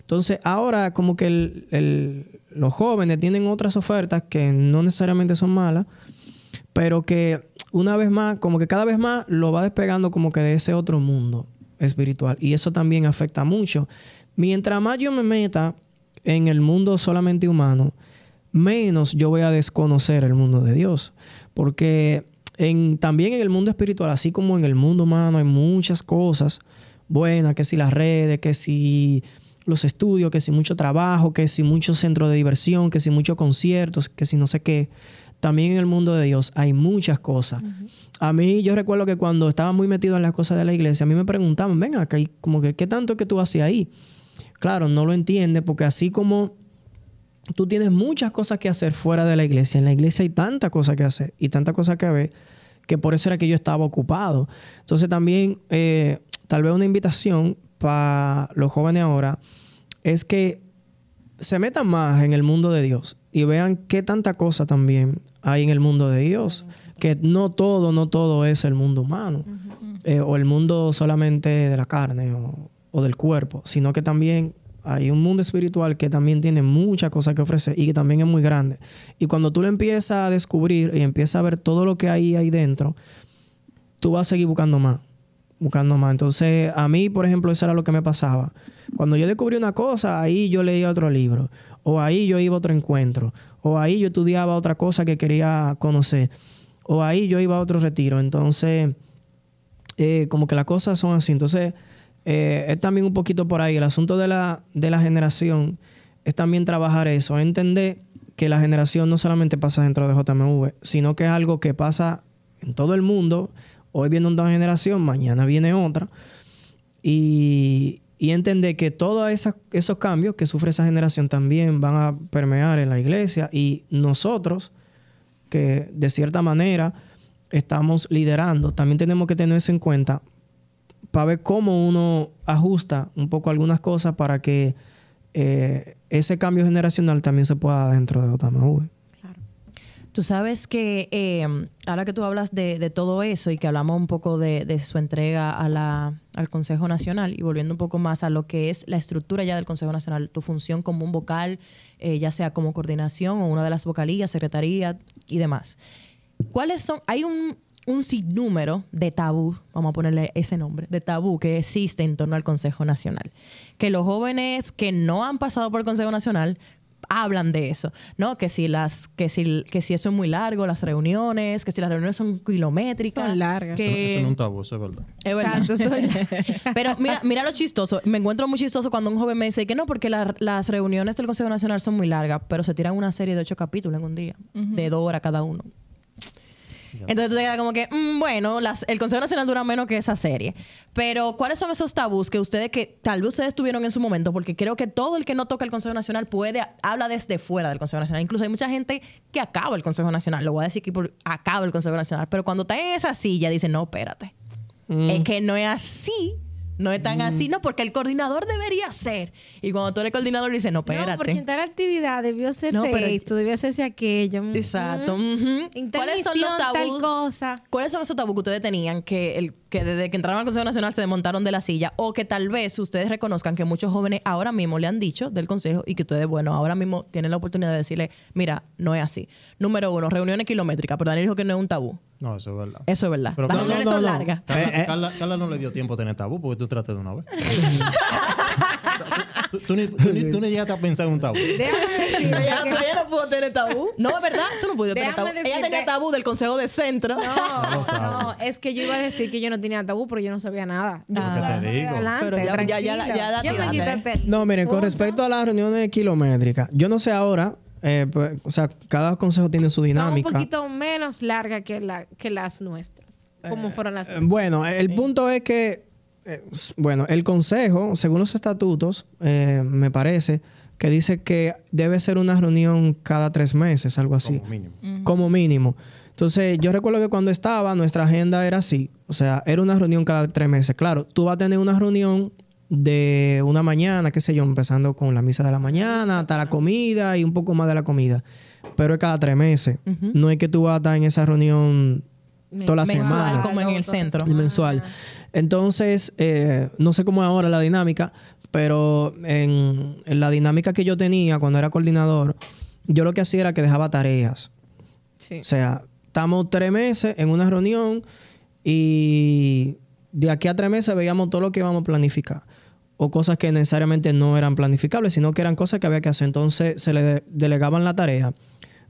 Entonces, ahora como que el- el- los jóvenes tienen otras ofertas que no necesariamente son malas, pero que una vez más, como que cada vez más lo va despegando como que de ese otro mundo espiritual. Y eso también afecta mucho. Mientras más yo me meta en el mundo solamente humano, menos yo voy a desconocer el mundo de Dios. Porque en, también en el mundo espiritual, así como en el mundo humano, hay muchas cosas buenas, que si las redes, que si los estudios, que si mucho trabajo, que si muchos centros de diversión, que si muchos conciertos, que si no sé qué. También en el mundo de Dios hay muchas cosas. A mí, yo recuerdo que cuando estaba muy metido en las cosas de la iglesia, a mí me preguntaban, venga, acá, y como que, ¿qué tanto que tú haces ahí? Claro, no lo entiende, porque así como tú tienes muchas cosas que hacer fuera de la iglesia, en la iglesia hay tantas cosas que hacer y tantas cosas que ver, que por eso era que yo estaba ocupado. Entonces también, eh, tal vez una invitación para los jóvenes ahora es que se metan más en el mundo de Dios y vean qué tanta cosa también hay en el mundo de Dios. Que no todo, no todo es el mundo humano eh, o el mundo solamente de la carne o, o del cuerpo, sino que también hay un mundo espiritual que también tiene muchas cosas que ofrecer y que también es muy grande. Y cuando tú lo empiezas a descubrir y empiezas a ver todo lo que hay ahí dentro, tú vas a seguir buscando más, buscando más. Entonces, a mí, por ejemplo, eso era lo que me pasaba. Cuando yo descubrí una cosa, ahí yo leía otro libro, o ahí yo iba a otro encuentro, o ahí yo estudiaba otra cosa que quería conocer, o ahí yo iba a otro retiro. Entonces, eh, como que las cosas son así. Entonces, eh, es también un poquito por ahí. El asunto de la, de la generación es también trabajar eso, entender que la generación no solamente pasa dentro de JMV, sino que es algo que pasa en todo el mundo. Hoy viene una generación, mañana viene otra. Y, entender que todos esos cambios que sufre esa generación también van a permear en la iglesia y nosotros, que de cierta manera estamos liderando, también tenemos que tener eso en cuenta para ver cómo uno ajusta un poco algunas cosas para que eh, ese cambio generacional también se pueda dar dentro de JMV. Tú sabes que eh, ahora que tú hablas de, todo eso y que hablamos un poco de, su entrega al Consejo Nacional y volviendo un poco más a lo que es la estructura ya del Consejo Nacional, tu función como un vocal, eh, ya sea como coordinación o una de las vocalías, secretaría y demás. ¿Cuáles son? Hay un, un sinnúmero de tabú, vamos a ponerle ese nombre, de tabú que existe en torno al Consejo Nacional. Que los jóvenes que no han pasado por el Consejo Nacional hablan de eso, ¿no? Que si las, que si, que si eso es muy largo, las reuniones, que si las reuniones son kilométricas. Son largas. Que... eso no es un tabú, eso es verdad. Es verdad. (laughs) Pero mira, mira lo chistoso. Me encuentro muy chistoso cuando un joven me dice que no, porque la- las reuniones del Consejo Nacional son muy largas, pero se tiran una serie de ocho capítulos en un día, de dos horas cada uno. Entonces tú te quedas como que, mm, bueno, las- el Consejo Nacional dura menos que esa serie. Pero, ¿cuáles son esos tabús que ustedes, que tal vez ustedes tuvieron en su momento? Porque creo que todo el que no toca el Consejo Nacional puede, habla desde fuera del Consejo Nacional. Incluso hay mucha gente que acaba el Consejo Nacional. Lo voy a decir aquí por acaba el Consejo Nacional. Pero cuando está en esa silla, dice, no, espérate. Mm. Es que no es así. No es Mm. tan así, no, porque el coordinador debería ser. Y cuando tú eres coordinador, dices, no, espérate. No, porque en tal actividad debió hacerse No, pero- esto, debió hacerse aquello. mm, Exacto. mm. ¿Cuáles son los tal tabús? cosa. ¿Cuáles son esos tabús que ustedes tenían que, el, que desde que entraron al Consejo Nacional se desmontaron de la silla? O que tal vez ustedes reconozcan que muchos jóvenes ahora mismo le han dicho del Consejo y que ustedes, bueno, ahora mismo tienen la oportunidad de decirle, mira, no es así. Número uno, reuniones kilométricas, pero Daniel dijo que no es un tabú. No, eso es verdad. Eso es verdad. Pero Las no, no, reuniones no, son no. largas. Carla, Eh, eh. Carla- Carla no le dio tiempo a tener tabú porque tú trates de una vez. (laughs) tú, tú ni, tú ni- tú ni llegaste a pensar en un tabú. Déjame decirte Ella, que- ella no pudo tener tabú. No, es verdad, tú no pudiste tener Déjame tabú. Ella decirte- tenía tabú del Consejo de Centro. No (laughs) No, lo sabe. no, es que yo iba a decir que yo no tenía tabú, pero yo no sabía nada. Yo Ah. iba Porque te digo. adelante, Pero ya- ya- ya la- ya la Ya me tiraste. quitaste el No, miren, con respecto a las reuniones kilométricas, yo no sé ahora, eh, pues, o sea, cada consejo tiene su Son un dinámica. poquito menos larga que, la, que las nuestras. Como fueron las Eh, nuestras. Bueno, el punto es que, eh, bueno, el consejo, según los estatutos, eh, me parece que dice que debe ser una reunión cada tres meses, algo así. Como mínimo. como mínimo. Entonces, yo recuerdo que cuando estaba, nuestra agenda era así. O sea, era una reunión cada tres meses. Claro, tú vas a tener una reunión de una mañana, qué sé yo, empezando con la misa de la mañana, hasta la comida y un poco más de la comida. Pero es cada tres meses. No es que tú vas a estar en esa reunión toda la Mensual, semana. como en el centro. Mensual. Entonces, eh, no sé cómo es ahora la dinámica, pero en, en la dinámica que yo tenía cuando era coordinador, yo lo que hacía era que dejaba tareas. Sí. O sea, estamos tres meses en una reunión y de aquí a tres meses veíamos todo lo que íbamos a planificar. O cosas que necesariamente no eran planificables, sino que eran cosas que había que hacer. Entonces se le de- delegaban la tarea.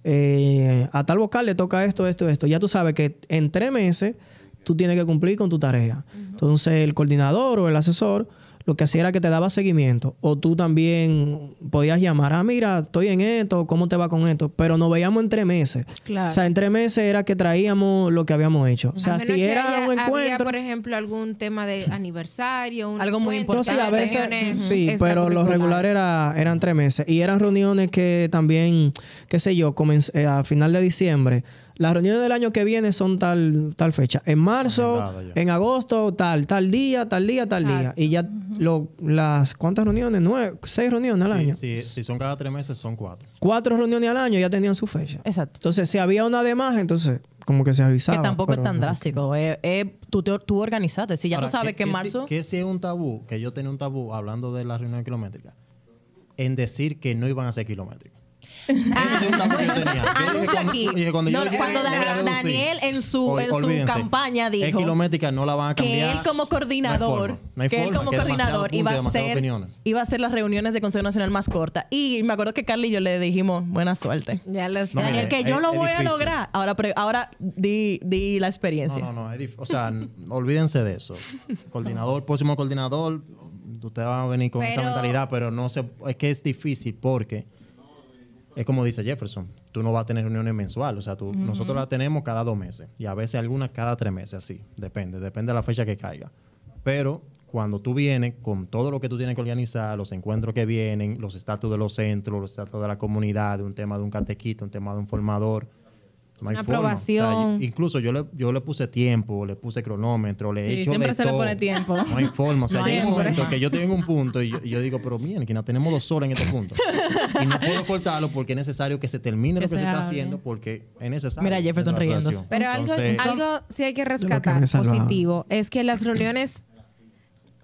Eh, a tal vocal le toca esto, esto, esto. Ya tú sabes que en tres meses tú tienes que cumplir con tu tarea. Entonces el coordinador o el asesor lo que hacía era que te daba seguimiento. O tú también podías llamar, ah, mira, estoy en esto, ¿cómo te va con esto? Pero nos veíamos en tres meses. Claro. O sea, en tres meses era que traíamos lo que habíamos hecho. O A sea, menos si que era haya- un Había, encuentro... por ejemplo, algún tema de aniversario. un Algo muy encuentro, No, sí, a veces, sí, pero lo regular era, eran tres meses. Y eran reuniones que también, qué sé yo, comenz- eh, a final de diciembre. Las reuniones del año que viene son tal, tal fecha. En marzo, en agosto, tal, tal día, tal día, tal día. Y ya lo, las, ¿cuántas reuniones? Nueve, seis reuniones al año. Si, si son cada tres meses, son cuatro. Cuatro reuniones al año ya tenían su fecha. Exacto. Entonces, si había una de más, entonces como que se avisaba. Que tampoco pero es tan no. drástico. Es- es- tú, te- tú organizaste. Si ya Ahora, tú sabes que, en si- marzo... Que si es un tabú, que yo tenía un tabú hablando de la reunión kilométrica, en decir que no iban a ser kilométricas. Ah, es que cuando- aquí. Daniel en su, en campaña Es dijo kilométrica, no la van a que cambiar. él como No hay coordinador, forma, no hay que él forma, como que es coordinador iba a hacer iba a hacer las reuniones de Consejo Nacional más cortas. Y me acuerdo que Carly y yo le dijimos, buena suerte. Ya lo sé. No, Daniel, que yo es- lo es voy a lograr. Ahora, pre- ahora di, di la experiencia. No, no, no. es o sea, olvídense de eso. Coordinador, próximo coordinador, ustedes van a venir con esa mentalidad, pero no sé, es que es difícil porque es como dice Jefferson, tú no vas a tener reuniones mensuales, o sea, tú, nosotros la tenemos cada dos meses y a veces algunas cada tres meses, así, depende, depende de la fecha que caiga. Pero cuando tú vienes con todo lo que tú tienes que organizar, los encuentros que vienen, los estatus de los centros, los estatus de la comunidad, de un tema de un catequista, un tema de un formador, no hay Una forma. O sea, aprobación. incluso yo le, yo le puse tiempo, le puse cronómetro, le he Sí, hecho siempre de se le todo. pone tiempo. No hay forma. O sea, No llega hay un momento que yo tengo un punto y yo, y yo digo, pero miren, que no tenemos dos horas en este punto. y no puedo cortarlo porque es necesario que se termine Que lo que se, se está haciendo porque es necesario. Mira Jefferson riéndose. Pero algo, Entonces, algo sí hay que rescatar positivo es que las reuniones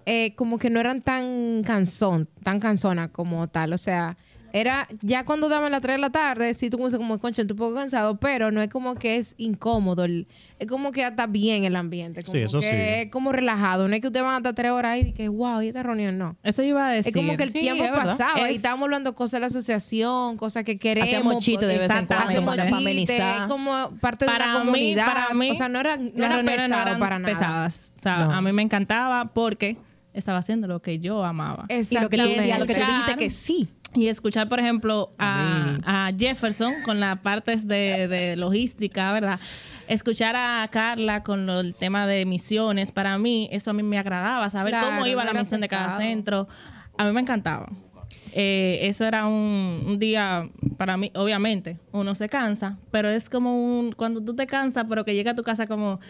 eh, como que no eran tan cansón, tan cansona como tal. O sea, era ya cuando daban las 3 de la tarde, sí tú como concha, un poco cansado, pero no es como que es incómodo. el- es como que está bien el ambiente. Como Sí, eso que sí. es como relajado. No es que ustedes van a estar 3 horas ahí y que, wow, y esta reunión no. Eso iba a decir. Es como que el Sí, tiempo es pasaba y Es- estábamos hablando cosas de la asociación, cosas que queremos. Hacíamos chistes de vez en cuando para chistes, amenizar. es como parte de para una mí, comunidad. para mí, o sea, no era, no las era reuniones pesado no eran para nada. pesadas. O sea, No. a mí me encantaba porque estaba haciendo lo que yo amaba. Y lo que, tú, lo que tú dijiste que sí. Y escuchar, por ejemplo, a, a Jefferson con las partes de, de logística, ¿verdad? Escuchar a Carla con lo- el tema de misiones, para mí, eso a mí me agradaba, saber Claro, cómo iba la misión de cada centro. A mí me encantaba. Eh, eso era un, un día, para mí, obviamente, uno se cansa, pero es como un, cuando tú te cansas, pero que llega a tu casa como,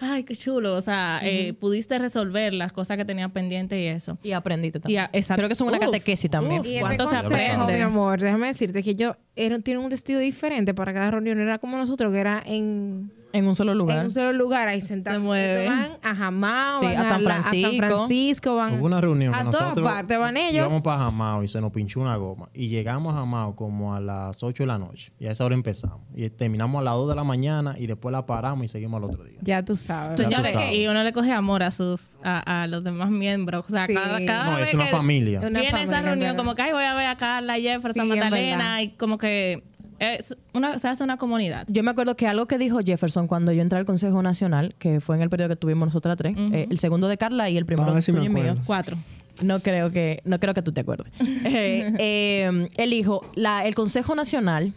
ay, qué chulo. O sea, eh, pudiste resolver las cosas que tenías pendientes y eso. Y aprendiste Y también. a- exacto. Creo que es una Uf, catequesis también. uf. Y ¿Cuánto se aprende? mi amor, déjame decirte que yo era, tiene un destino diferente para cada reunión. Era como nosotros, que era en, En un solo en lugar. un solo lugar, ahí sentados. Se mueve. Van a Jamao, Sí, van a San Francisco. San Francisco, van Hubo una reunión a todas partes, van ellos. íbamos para Jamao y se nos pinchó una goma. Y llegamos a Jamao como a las 8 de la noche. Y a esa hora empezamos. Y terminamos a las 2 de la mañana y después la paramos y seguimos al otro día. Ya tú sabes. Ya tú Señores, sabes. y uno le coge amor a sus a, a los demás miembros. O sea, Sí. cada, cada No, vez es una que familia. Una viene familia, esa en reunión, como que ay, voy a ver a Carla, Jefferson, Sí, en Magdalena, y como que es una, se hace una comunidad. Yo me acuerdo que algo que dijo Jefferson cuando yo entré al Consejo Nacional, que fue en el periodo que tuvimos nosotras tres, eh, el segundo de Carla y el primero si y mío. Cuatro. No creo que, no creo que tú te acuerdes. (laughs) Eh, eh, él dijo, la, el Consejo Nacional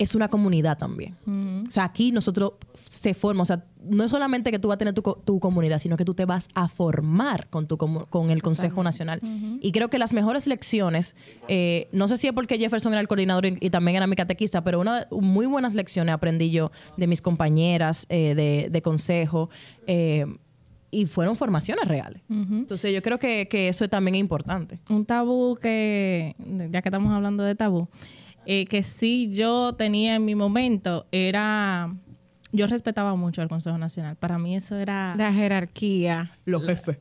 es una comunidad también. O sea, aquí nosotros se forma, o sea, no es solamente que tú vas a tener tu, tu comunidad, sino que tú te vas a formar con, tu, con el Consejo Nacional. Y creo que las mejores lecciones, eh, no sé si es porque Jefferson era el coordinador y, y también era mi catequista, pero una muy buenas lecciones aprendí yo de mis compañeras eh, de, de consejo. eh, y fueron formaciones reales. Entonces yo creo que, que eso también es importante. un tabú que, ya que estamos hablando de tabú, eh, que sí yo tenía en mi momento era, yo respetaba mucho al Consejo Nacional. Para mí eso era, La jerarquía. Los jefes.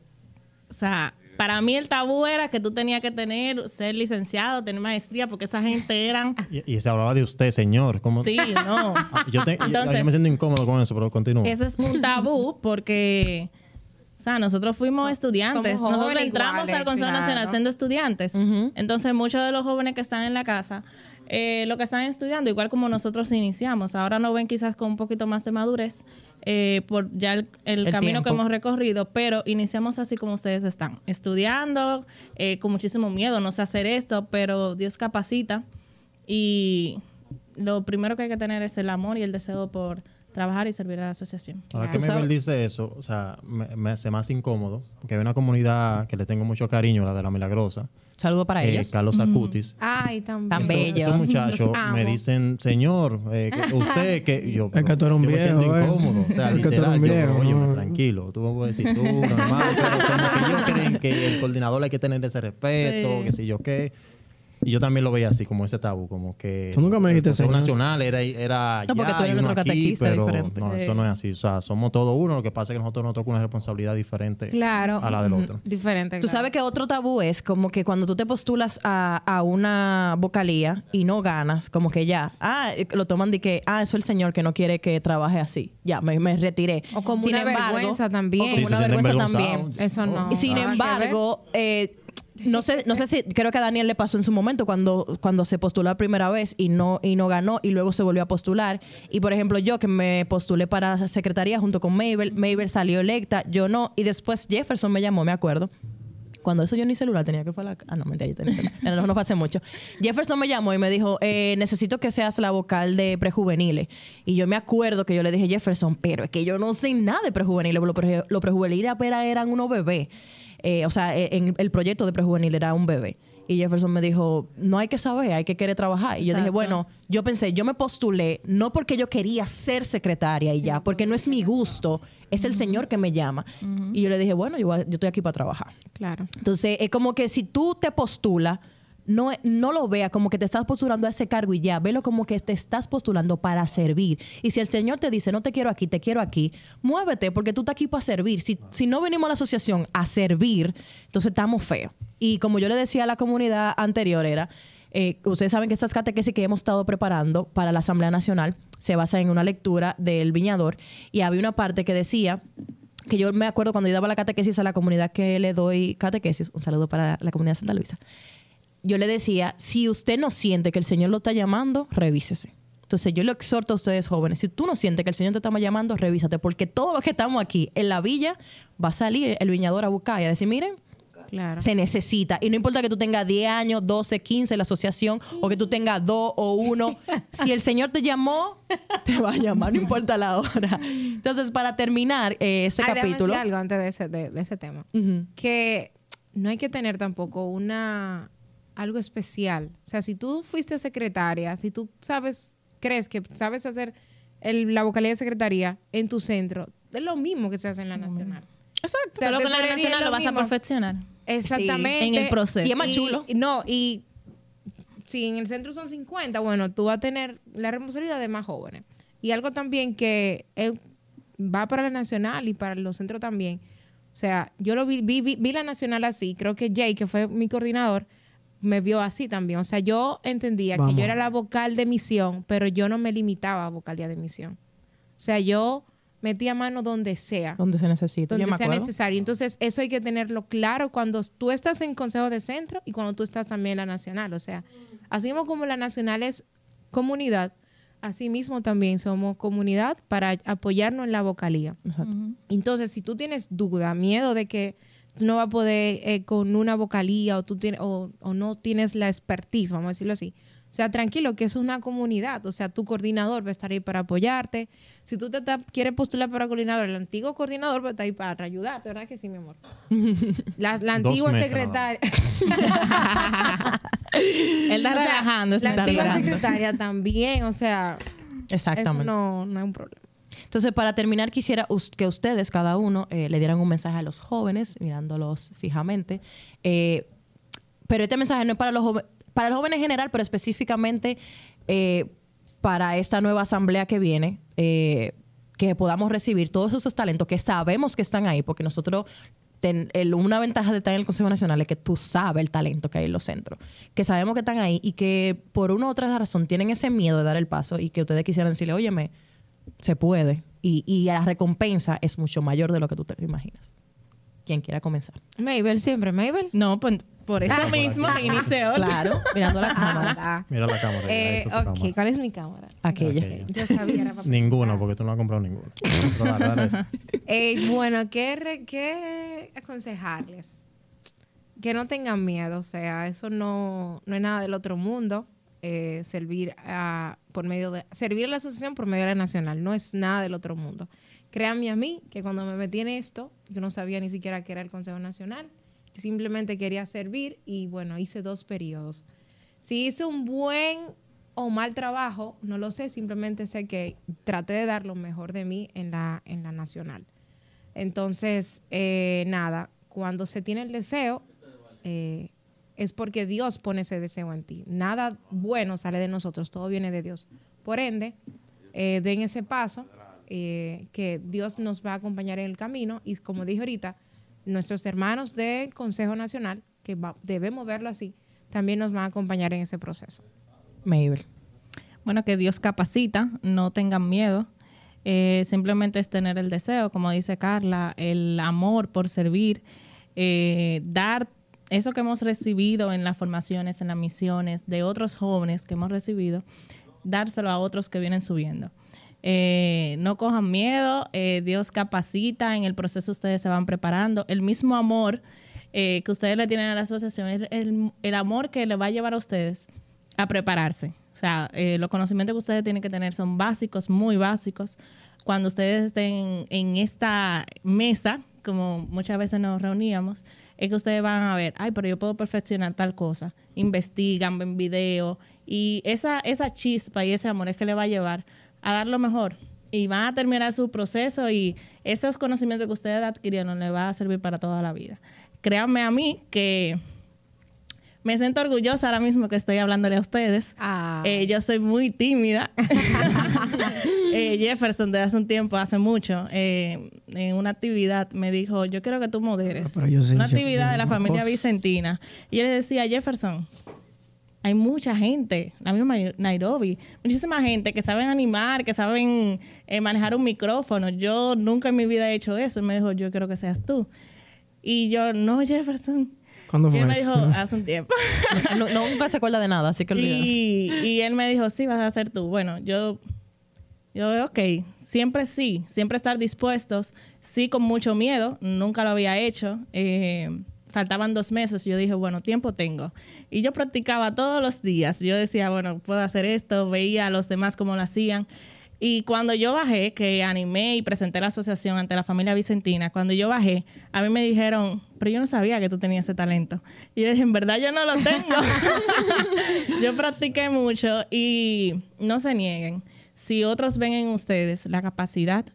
o sea, para mí el tabú era que tú tenías que tener, ser licenciado, tener maestría, porque esa gente eran, Y, y se hablaba de usted, señor. ¿Cómo? sí, no. Ah, Yo, te- Entonces- yo me siento incómodo con eso, pero continúo. Eso es un tabú porque, o sea, nosotros fuimos estudiantes. Nosotros entramos iguales, al Consejo claro. Nacional siendo estudiantes. Entonces, muchos de los jóvenes que están en la casa, eh, lo que están estudiando, igual como nosotros iniciamos, ahora nos ven quizás con un poquito más de madurez eh, por ya el, el El camino que hemos recorrido, pero iniciamos así como ustedes están, estudiando, eh, con muchísimo miedo, no sé hacer esto, pero Dios capacita. Y lo primero que hay que tener es el amor y el deseo por trabajar y servir a la asociación. Ahora que Mabel dice eso, o sea, me, me hace más incómodo, porque hay una comunidad que le tengo mucho cariño, la de la Milagrosa, Saludo para eh, ellos. Carlos Acutis. Ay. Tan Esos- bellos. Esos muchachos me dicen, señor, eh, que (laughs) usted que yo, Es que tú eres un yo me siento viejo, eh. incómodo, o sea, Es que tú eres literal, un yo, viejo, oye, no. tranquilo, tú me puedes decir tú, normal, pero como que ellos creen que el coordinador hay que tener ese respeto, Sí. que sé yo qué. Y yo también lo veía así, como ese tabú, como que... Tú nunca me dijiste, señor. Nacional era, era No, porque ya, tú eres y uno otro aquí, catequista pero diferente. No, eso no es así. O sea, somos todos uno. Lo que pasa es que nosotros nos toca una responsabilidad diferente Claro. a la del otro. Diferente. Tú claro. sabes que otro tabú es como que cuando tú te postulas a, a una vocalía y no ganas, como que ya, ah, eh, lo toman de que, ah, eso es el señor que no quiere que trabaje así. Ya, me, me retiré. O como Sin una embargo- vergüenza también. O como Sí, una vergüenza también. Eso no. Y sin embargo, eh, no sé, no sé si creo que a Daniel le pasó en su momento cuando, cuando se postuló la primera vez y no, y no ganó y luego se volvió a postular. Y por ejemplo, yo que me postulé para esa secretaría junto con Mabel, Mabel salió electa, yo no, y después Jefferson me llamó, me acuerdo. Cuando eso yo ni celular tenía que fue la... Ah, no, mentira, yo tenía celular. No, no fue hace mucho. Jefferson me llamó y me dijo, eh, necesito que seas la vocal de prejuveniles. Y yo me acuerdo que yo le dije, Jefferson, pero es que yo no sé nada de prejuveniles. Los los prejuveniles apenas eran unos bebés. Eh, o sea, eh, en el proyecto de prejuvenil era un bebé. Y Jefferson me dijo, no hay que saber, hay que querer trabajar. Y yo dije, bueno, yo pensé, yo me postulé no porque yo quería ser secretaria y ya, porque no es mi gusto, es el Señor que me llama. Y yo le dije, bueno, yo, yo estoy aquí para trabajar. Claro. Entonces, es como que si tú te postulas, no, no lo veas como que te estás postulando a ese cargo y ya, velo como que te estás postulando para servir. Y si el Señor te dice, no te quiero aquí, te quiero aquí, muévete porque tú estás aquí para servir. Si, si no venimos a la asociación a servir, entonces estamos feos. Y como yo le decía a la comunidad anterior, era, eh, ustedes saben que estas catequesis que hemos estado preparando para la Asamblea Nacional se basa en una lectura del Viñador y había una parte que decía que yo me acuerdo cuando yo daba la catequesis a la comunidad que le doy catequesis, un saludo para la comunidad de Santa Luisa, yo le decía, si usted no siente que el Señor lo está llamando, revísese. Entonces yo lo exhorto a ustedes jóvenes, si tú no sientes que el Señor te está llamando, revísate, porque todos los que estamos aquí en la villa va a salir el viñador a buscar y a decir, miren, Claro. se necesita. Y no importa que tú tengas 10 años, 12, 15 en la asociación, o que tú tengas 2 o 1. (laughs) si el Señor te llamó, te va a llamar, no importa la hora. Entonces, para terminar eh, ese Ay, capítulo... decir algo antes de ese, de, de ese tema. Que no hay que tener tampoco una algo especial. O sea, si tú fuiste secretaria, si tú sabes, crees que sabes hacer el- la vocalía de secretaría en tu centro, es lo mismo que se hace en la nacional. Exacto. O sea, Solo que en la nacional lo vas a perfeccionar. Exactamente. en el proceso. Y es más chulo. Y, no, y si en el centro son 50, bueno, tú vas a tener la responsabilidad de más jóvenes. Y algo también que eh, va para la nacional y para los centros también. O sea, yo lo vi, vi, vi, vi la nacional así. Creo que Jay, que fue mi coordinador, me vio así también. O sea, yo entendía que yo era la vocal de misión, pero yo no me limitaba a vocalía de misión. O sea, yo metía mano donde sea Donde se necesita. Yo donde me sea acuerdo. necesario. Entonces, eso hay que tenerlo claro cuando tú estás en Consejo de Centro y cuando tú estás también en la Nacional. O sea, así mismo como la Nacional es comunidad, así mismo también somos comunidad para apoyarnos en la vocalía. Exacto. Entonces, si tú tienes duda, miedo de que no vas a poder eh, con una vocalía o, tú tienes, o, o no tienes la expertise, vamos a decirlo así. O sea, tranquilo, que es una comunidad. O sea, tu coordinador va a estar ahí para apoyarte. Si tú te ta- quieres postular para coordinador, el antiguo coordinador va a estar ahí para ayudarte, ¿verdad que sí, mi amor? (laughs) La, la antigua meses secretaria. (laughs) Él está O sea, relajando. la antigua relajando. secretaria también. O sea, eso Exactamente. no, no es un problema. Entonces, para terminar, quisiera que ustedes, cada uno, eh, le dieran un mensaje a los jóvenes, mirándolos fijamente. Eh, pero este mensaje no es para los jóvenes, para los jóvenes en general, pero específicamente eh, para esta nueva asamblea que viene, eh, que podamos recibir todos esos talentos que sabemos que están ahí, porque nosotros, una ventaja de estar en el Consejo Nacional es que tú sabes el talento que hay en los centros, que sabemos que están ahí y que por una u otra razón tienen ese miedo de dar el paso y que ustedes quisieran decirle, óyeme, se puede. Y, y la recompensa es mucho mayor de lo que tú te imaginas. Quien quiera comenzar. Mabel siempre, Mabel. No, pues por eso mismo inició. Claro, mirando la cámara. Ah, Mira la cámara. eh, ok, cámara. ¿cuál es mi cámara? Aquella. Aquella. Yo sabía, era (laughs) para Ninguno, porque tú no has comprado ninguno. (laughs) Eh, bueno, ¿qué, re- qué aconsejarles? Que no tengan miedo, o sea, eso no, no es nada del otro mundo. eh, servir a, por medio de servir a la asociación por medio de la nacional no es nada del otro mundo. Créanme a mí que cuando me metí en esto, yo no sabía ni siquiera que era el Consejo Nacional, simplemente quería servir y bueno, hice dos periodos. Si hice un buen o mal trabajo, no lo sé, simplemente sé que traté de dar lo mejor de mí en la, en la nacional. Entonces, eh, nada, cuando se tiene el deseo, eh, es porque Dios pone ese deseo en ti. Nada bueno sale de nosotros, todo viene de Dios. Por ende, eh, den ese paso, eh, que Dios nos va a acompañar en el camino y como dije ahorita, nuestros hermanos del Consejo Nacional, que va- debemos verlo así, también nos van a acompañar en ese proceso. Mabel. Bueno, que Dios capacita, no tengan miedo. Eh, simplemente es tener el deseo, como dice Carla, el amor por servir, eh, dar eso que hemos recibido en las formaciones, en las misiones de otros jóvenes que hemos recibido, dárselo a otros que vienen subiendo. Eh, no cojan miedo, eh, Dios capacita, en el proceso ustedes se van preparando. El mismo amor eh, que ustedes le tienen a la asociación es el, amor que le va a llevar a ustedes a prepararse. O sea, eh, los conocimientos que ustedes tienen que tener son básicos, muy básicos. Cuando ustedes estén en esta mesa, como muchas veces nos reuníamos, es que ustedes van a ver, ay, pero yo puedo perfeccionar tal cosa. Investigan, ven video. Y esa, esa chispa y ese amor es que le va a llevar a dar lo mejor. Y van a terminar su proceso y esos conocimientos que ustedes adquirieron les va a servir para toda la vida. Créanme a mí que me siento orgullosa ahora mismo que estoy hablándole a ustedes. Ah. Eh, yo soy muy tímida. (laughs) Eh, Jefferson, de hace un tiempo, hace mucho, eh, en una actividad me dijo, yo quiero que tú moderes Ah, pero yo sí, una yo- actividad yo de la familia cosa. Vicentina. Y yo le decía, Jefferson, hay mucha gente, la misma Nairobi, muchísima gente que saben animar, que saben eh, manejar un micrófono. Yo nunca en mi vida he hecho eso. Y me dijo, yo quiero que seas tú. Y yo, no, Jefferson. ¿Cuándo Y fue él me eso? dijo, hace un tiempo. (laughs) No, no- nunca se acuerda de nada, así que olvídalo. Y, y él me dijo, sí, vas a ser tú. Bueno, yo, yo, ok, siempre sí, siempre estar dispuestos, sí con mucho miedo, nunca lo había hecho. eh, faltaban dos meses y yo dije, bueno, tiempo tengo. Y yo practicaba todos los días. Yo decía, bueno, puedo hacer esto, veía a los demás cómo lo hacían. Y cuando yo bajé, que animé y presenté la asociación ante la familia Vicentina, cuando yo bajé, a mí me dijeron, pero yo no sabía que tú tenías ese talento. Y yo dije, en verdad yo no lo tengo. (laughs) yo practiqué mucho y no se nieguen. Si otros ven en ustedes la capacidad,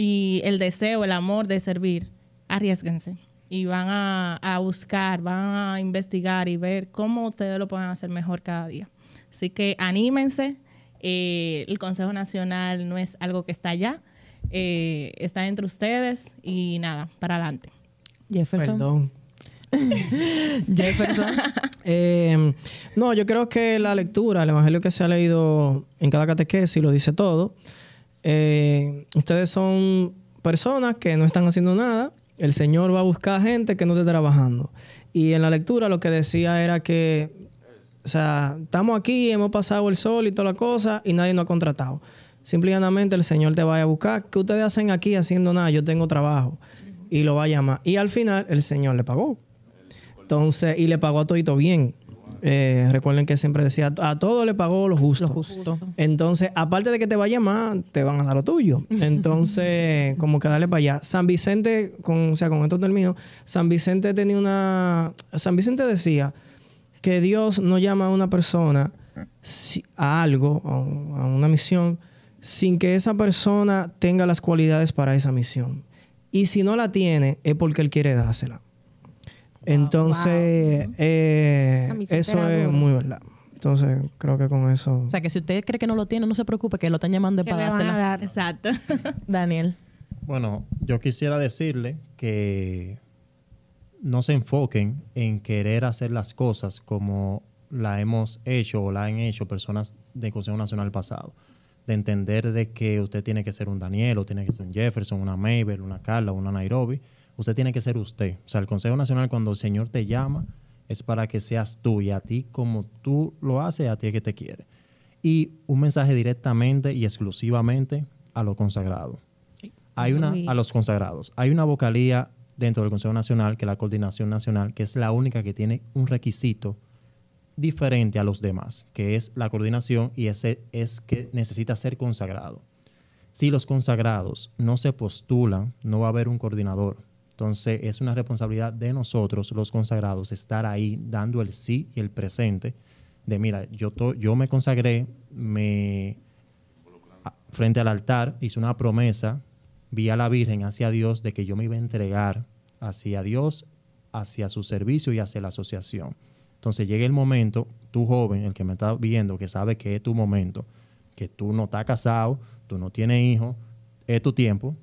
y el deseo, el amor de servir, arriesguense y van a, a buscar, van a investigar y ver cómo ustedes lo pueden hacer mejor cada día. Así que anímense. Eh, el Consejo Nacional no es algo que está allá, eh, está entre ustedes y nada, para adelante. Jefferson. Perdón. (laughs) Jefferson. (laughs) Eh, no, yo creo que la lectura, el evangelio que se ha leído en cada catequesis lo dice todo. Eh, ustedes son personas que no están haciendo nada. El Señor va a buscar gente que no esté trabajando. Y en la lectura lo que decía era que, o sea, estamos aquí, hemos pasado el sol y toda la cosa y nadie nos ha contratado. Simple y llanamente el Señor te va a buscar. ¿Qué ustedes hacen aquí haciendo nada? Yo tengo trabajo. Y lo va a llamar. Y al final el Señor le pagó. Entonces, y le pagó a todito bien. Eh, recuerden que siempre decía, a todo le pagó lo justo. Lo justo. Entonces, aparte de que te va a llamar, te van a dar lo tuyo. (laughs) Entonces, como que dale para allá. San Vicente, con, o sea, con esto termino, San Vicente tenía una... San Vicente decía que Dios no llama a una persona a algo, a, un- a una misión, sin que esa persona tenga las cualidades para esa misión. Y si no la tiene, es porque Él quiere dársela. Entonces, eh, eso es duro. muy verdad. Entonces, creo que con eso... O sea, que si usted cree que no lo tiene, no se preocupe, que lo están llamando para le van a dársela. dar. Exacto. (laughs) Daniel. Bueno, yo quisiera decirle que no se enfoquen en querer hacer las cosas como la hemos hecho o la han hecho personas del Consejo Nacional pasado. De entender de que usted tiene que ser un Daniel, o tiene que ser un Jefferson, una Mabel, una Carla, una Nairobi. Usted tiene que ser usted. O sea, el Consejo Nacional cuando el Señor te llama es para que seas tú y a ti como tú lo haces, a ti es que te quiere. Y un mensaje directamente y exclusivamente a los consagrados. Hay una, a los consagrados. Hay una vocalía dentro del Consejo Nacional, que la Coordinación Nacional, que es la única que tiene un requisito diferente a los demás, que es la coordinación y ese es que necesita ser consagrado. Si los consagrados no se postulan, no va a haber un coordinador. Entonces es una responsabilidad de nosotros, los consagrados, estar ahí dando el sí y el presente de, mira, yo, yo me consagré, me frente al altar hice una promesa, vi a la Virgen hacia Dios de que yo me iba a entregar hacia Dios, hacia su servicio y hacia la asociación. Entonces llega el momento, tú joven, el que me está viendo, que sabe que es tu momento, que tú no estás casado, tú no tienes hijos, es tu tiempo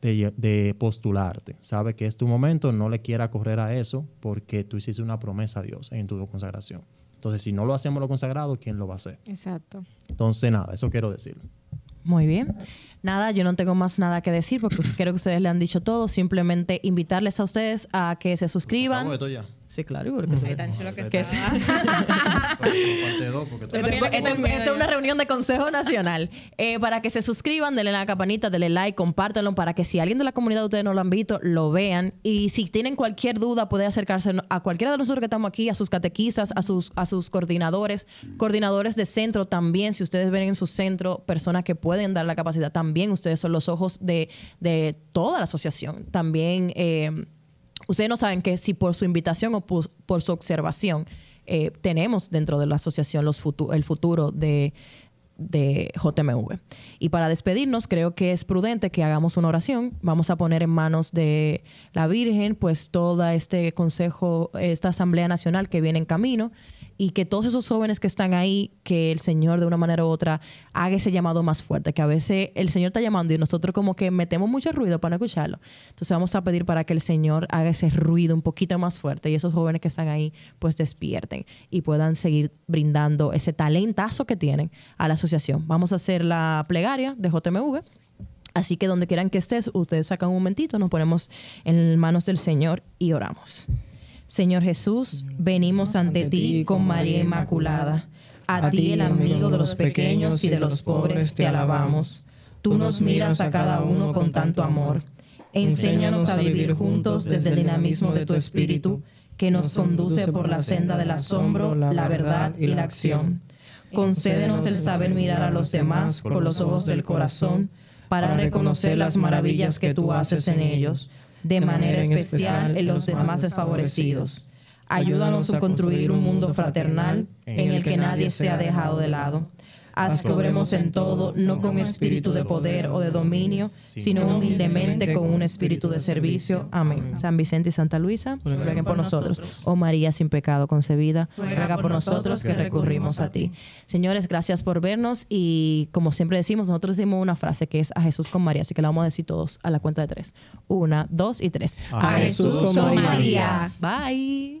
de, de postularte. Sabe que es tu momento, no le quiera correr a eso porque tú hiciste una promesa a Dios en tu consagración. Entonces, si no lo hacemos los consagrados, ¿quién lo va a hacer? Exacto. Entonces, nada, eso quiero decir. Muy bien. Nada, yo no tengo más nada que decir porque (clears throat) creo que ustedes le han dicho todo. Simplemente invitarles a ustedes a que se suscriban. Sí, claro. porque- Ay, tan chulo que Que porque Esta es una reunión de Consejo Nacional. Eh, para que se suscriban, denle a la campanita, denle like, compártanlo para que si alguien de la comunidad de ustedes no lo han visto, lo vean. Y si tienen cualquier duda, puede acercarse a cualquiera de nosotros que estamos aquí, a sus catequistas, a sus, a sus coordinadores, coordinadores de centro también. Si ustedes ven en su centro personas que pueden dar la capacidad, también ustedes son los ojos de, de toda la asociación. También. eh, Ustedes no saben que si por su invitación o por, por su observación eh, tenemos dentro de la asociación los el futuro de, de JMV. Y para despedirnos, creo que es prudente que hagamos una oración. Vamos a poner en manos de la Virgen, pues, todo este consejo, esta Asamblea Nacional que viene en camino y que todos esos jóvenes que están ahí, que el Señor de una manera u otra haga ese llamado más fuerte, que a veces el Señor está llamando y nosotros como que metemos mucho ruido para escucharlo. Entonces vamos a pedir para que el Señor haga ese ruido un poquito más fuerte y esos jóvenes que están ahí pues despierten y puedan seguir brindando ese talentazo que tienen a la asociación. Vamos a hacer la plegaria de JMV. Así que donde quieran que estés, ustedes sacan un momentito, nos ponemos en manos del Señor y oramos. Señor Jesús, venimos ante ti con María Inmaculada. A ti, el amigo de los pequeños y de los pobres, te alabamos. Tú nos miras a cada uno con tanto amor. Enséñanos a vivir juntos desde el dinamismo de tu espíritu, que nos conduce por la senda del asombro, la verdad y la acción. Concédenos el saber mirar a los demás con los ojos del corazón para reconocer las maravillas que tú haces en ellos, de manera especial en los demás desfavorecidos. Ayúdanos a construir un mundo fraternal en el que nadie sea dejado de lado. Haz que obremos en todo, no con espíritu de poder o de dominio, sino humildemente con un espíritu de servicio. Amén. San Vicente y Santa Luisa, rueguen por nosotros. Oh María sin pecado concebida, ruega por nosotros que recurrimos a ti. Señores, gracias por vernos y como siempre decimos, nosotros decimos una frase que es a Jesús con María, así que la vamos a decir todos a la cuenta de tres. Una, dos y tres. A Jesús con María. Bye.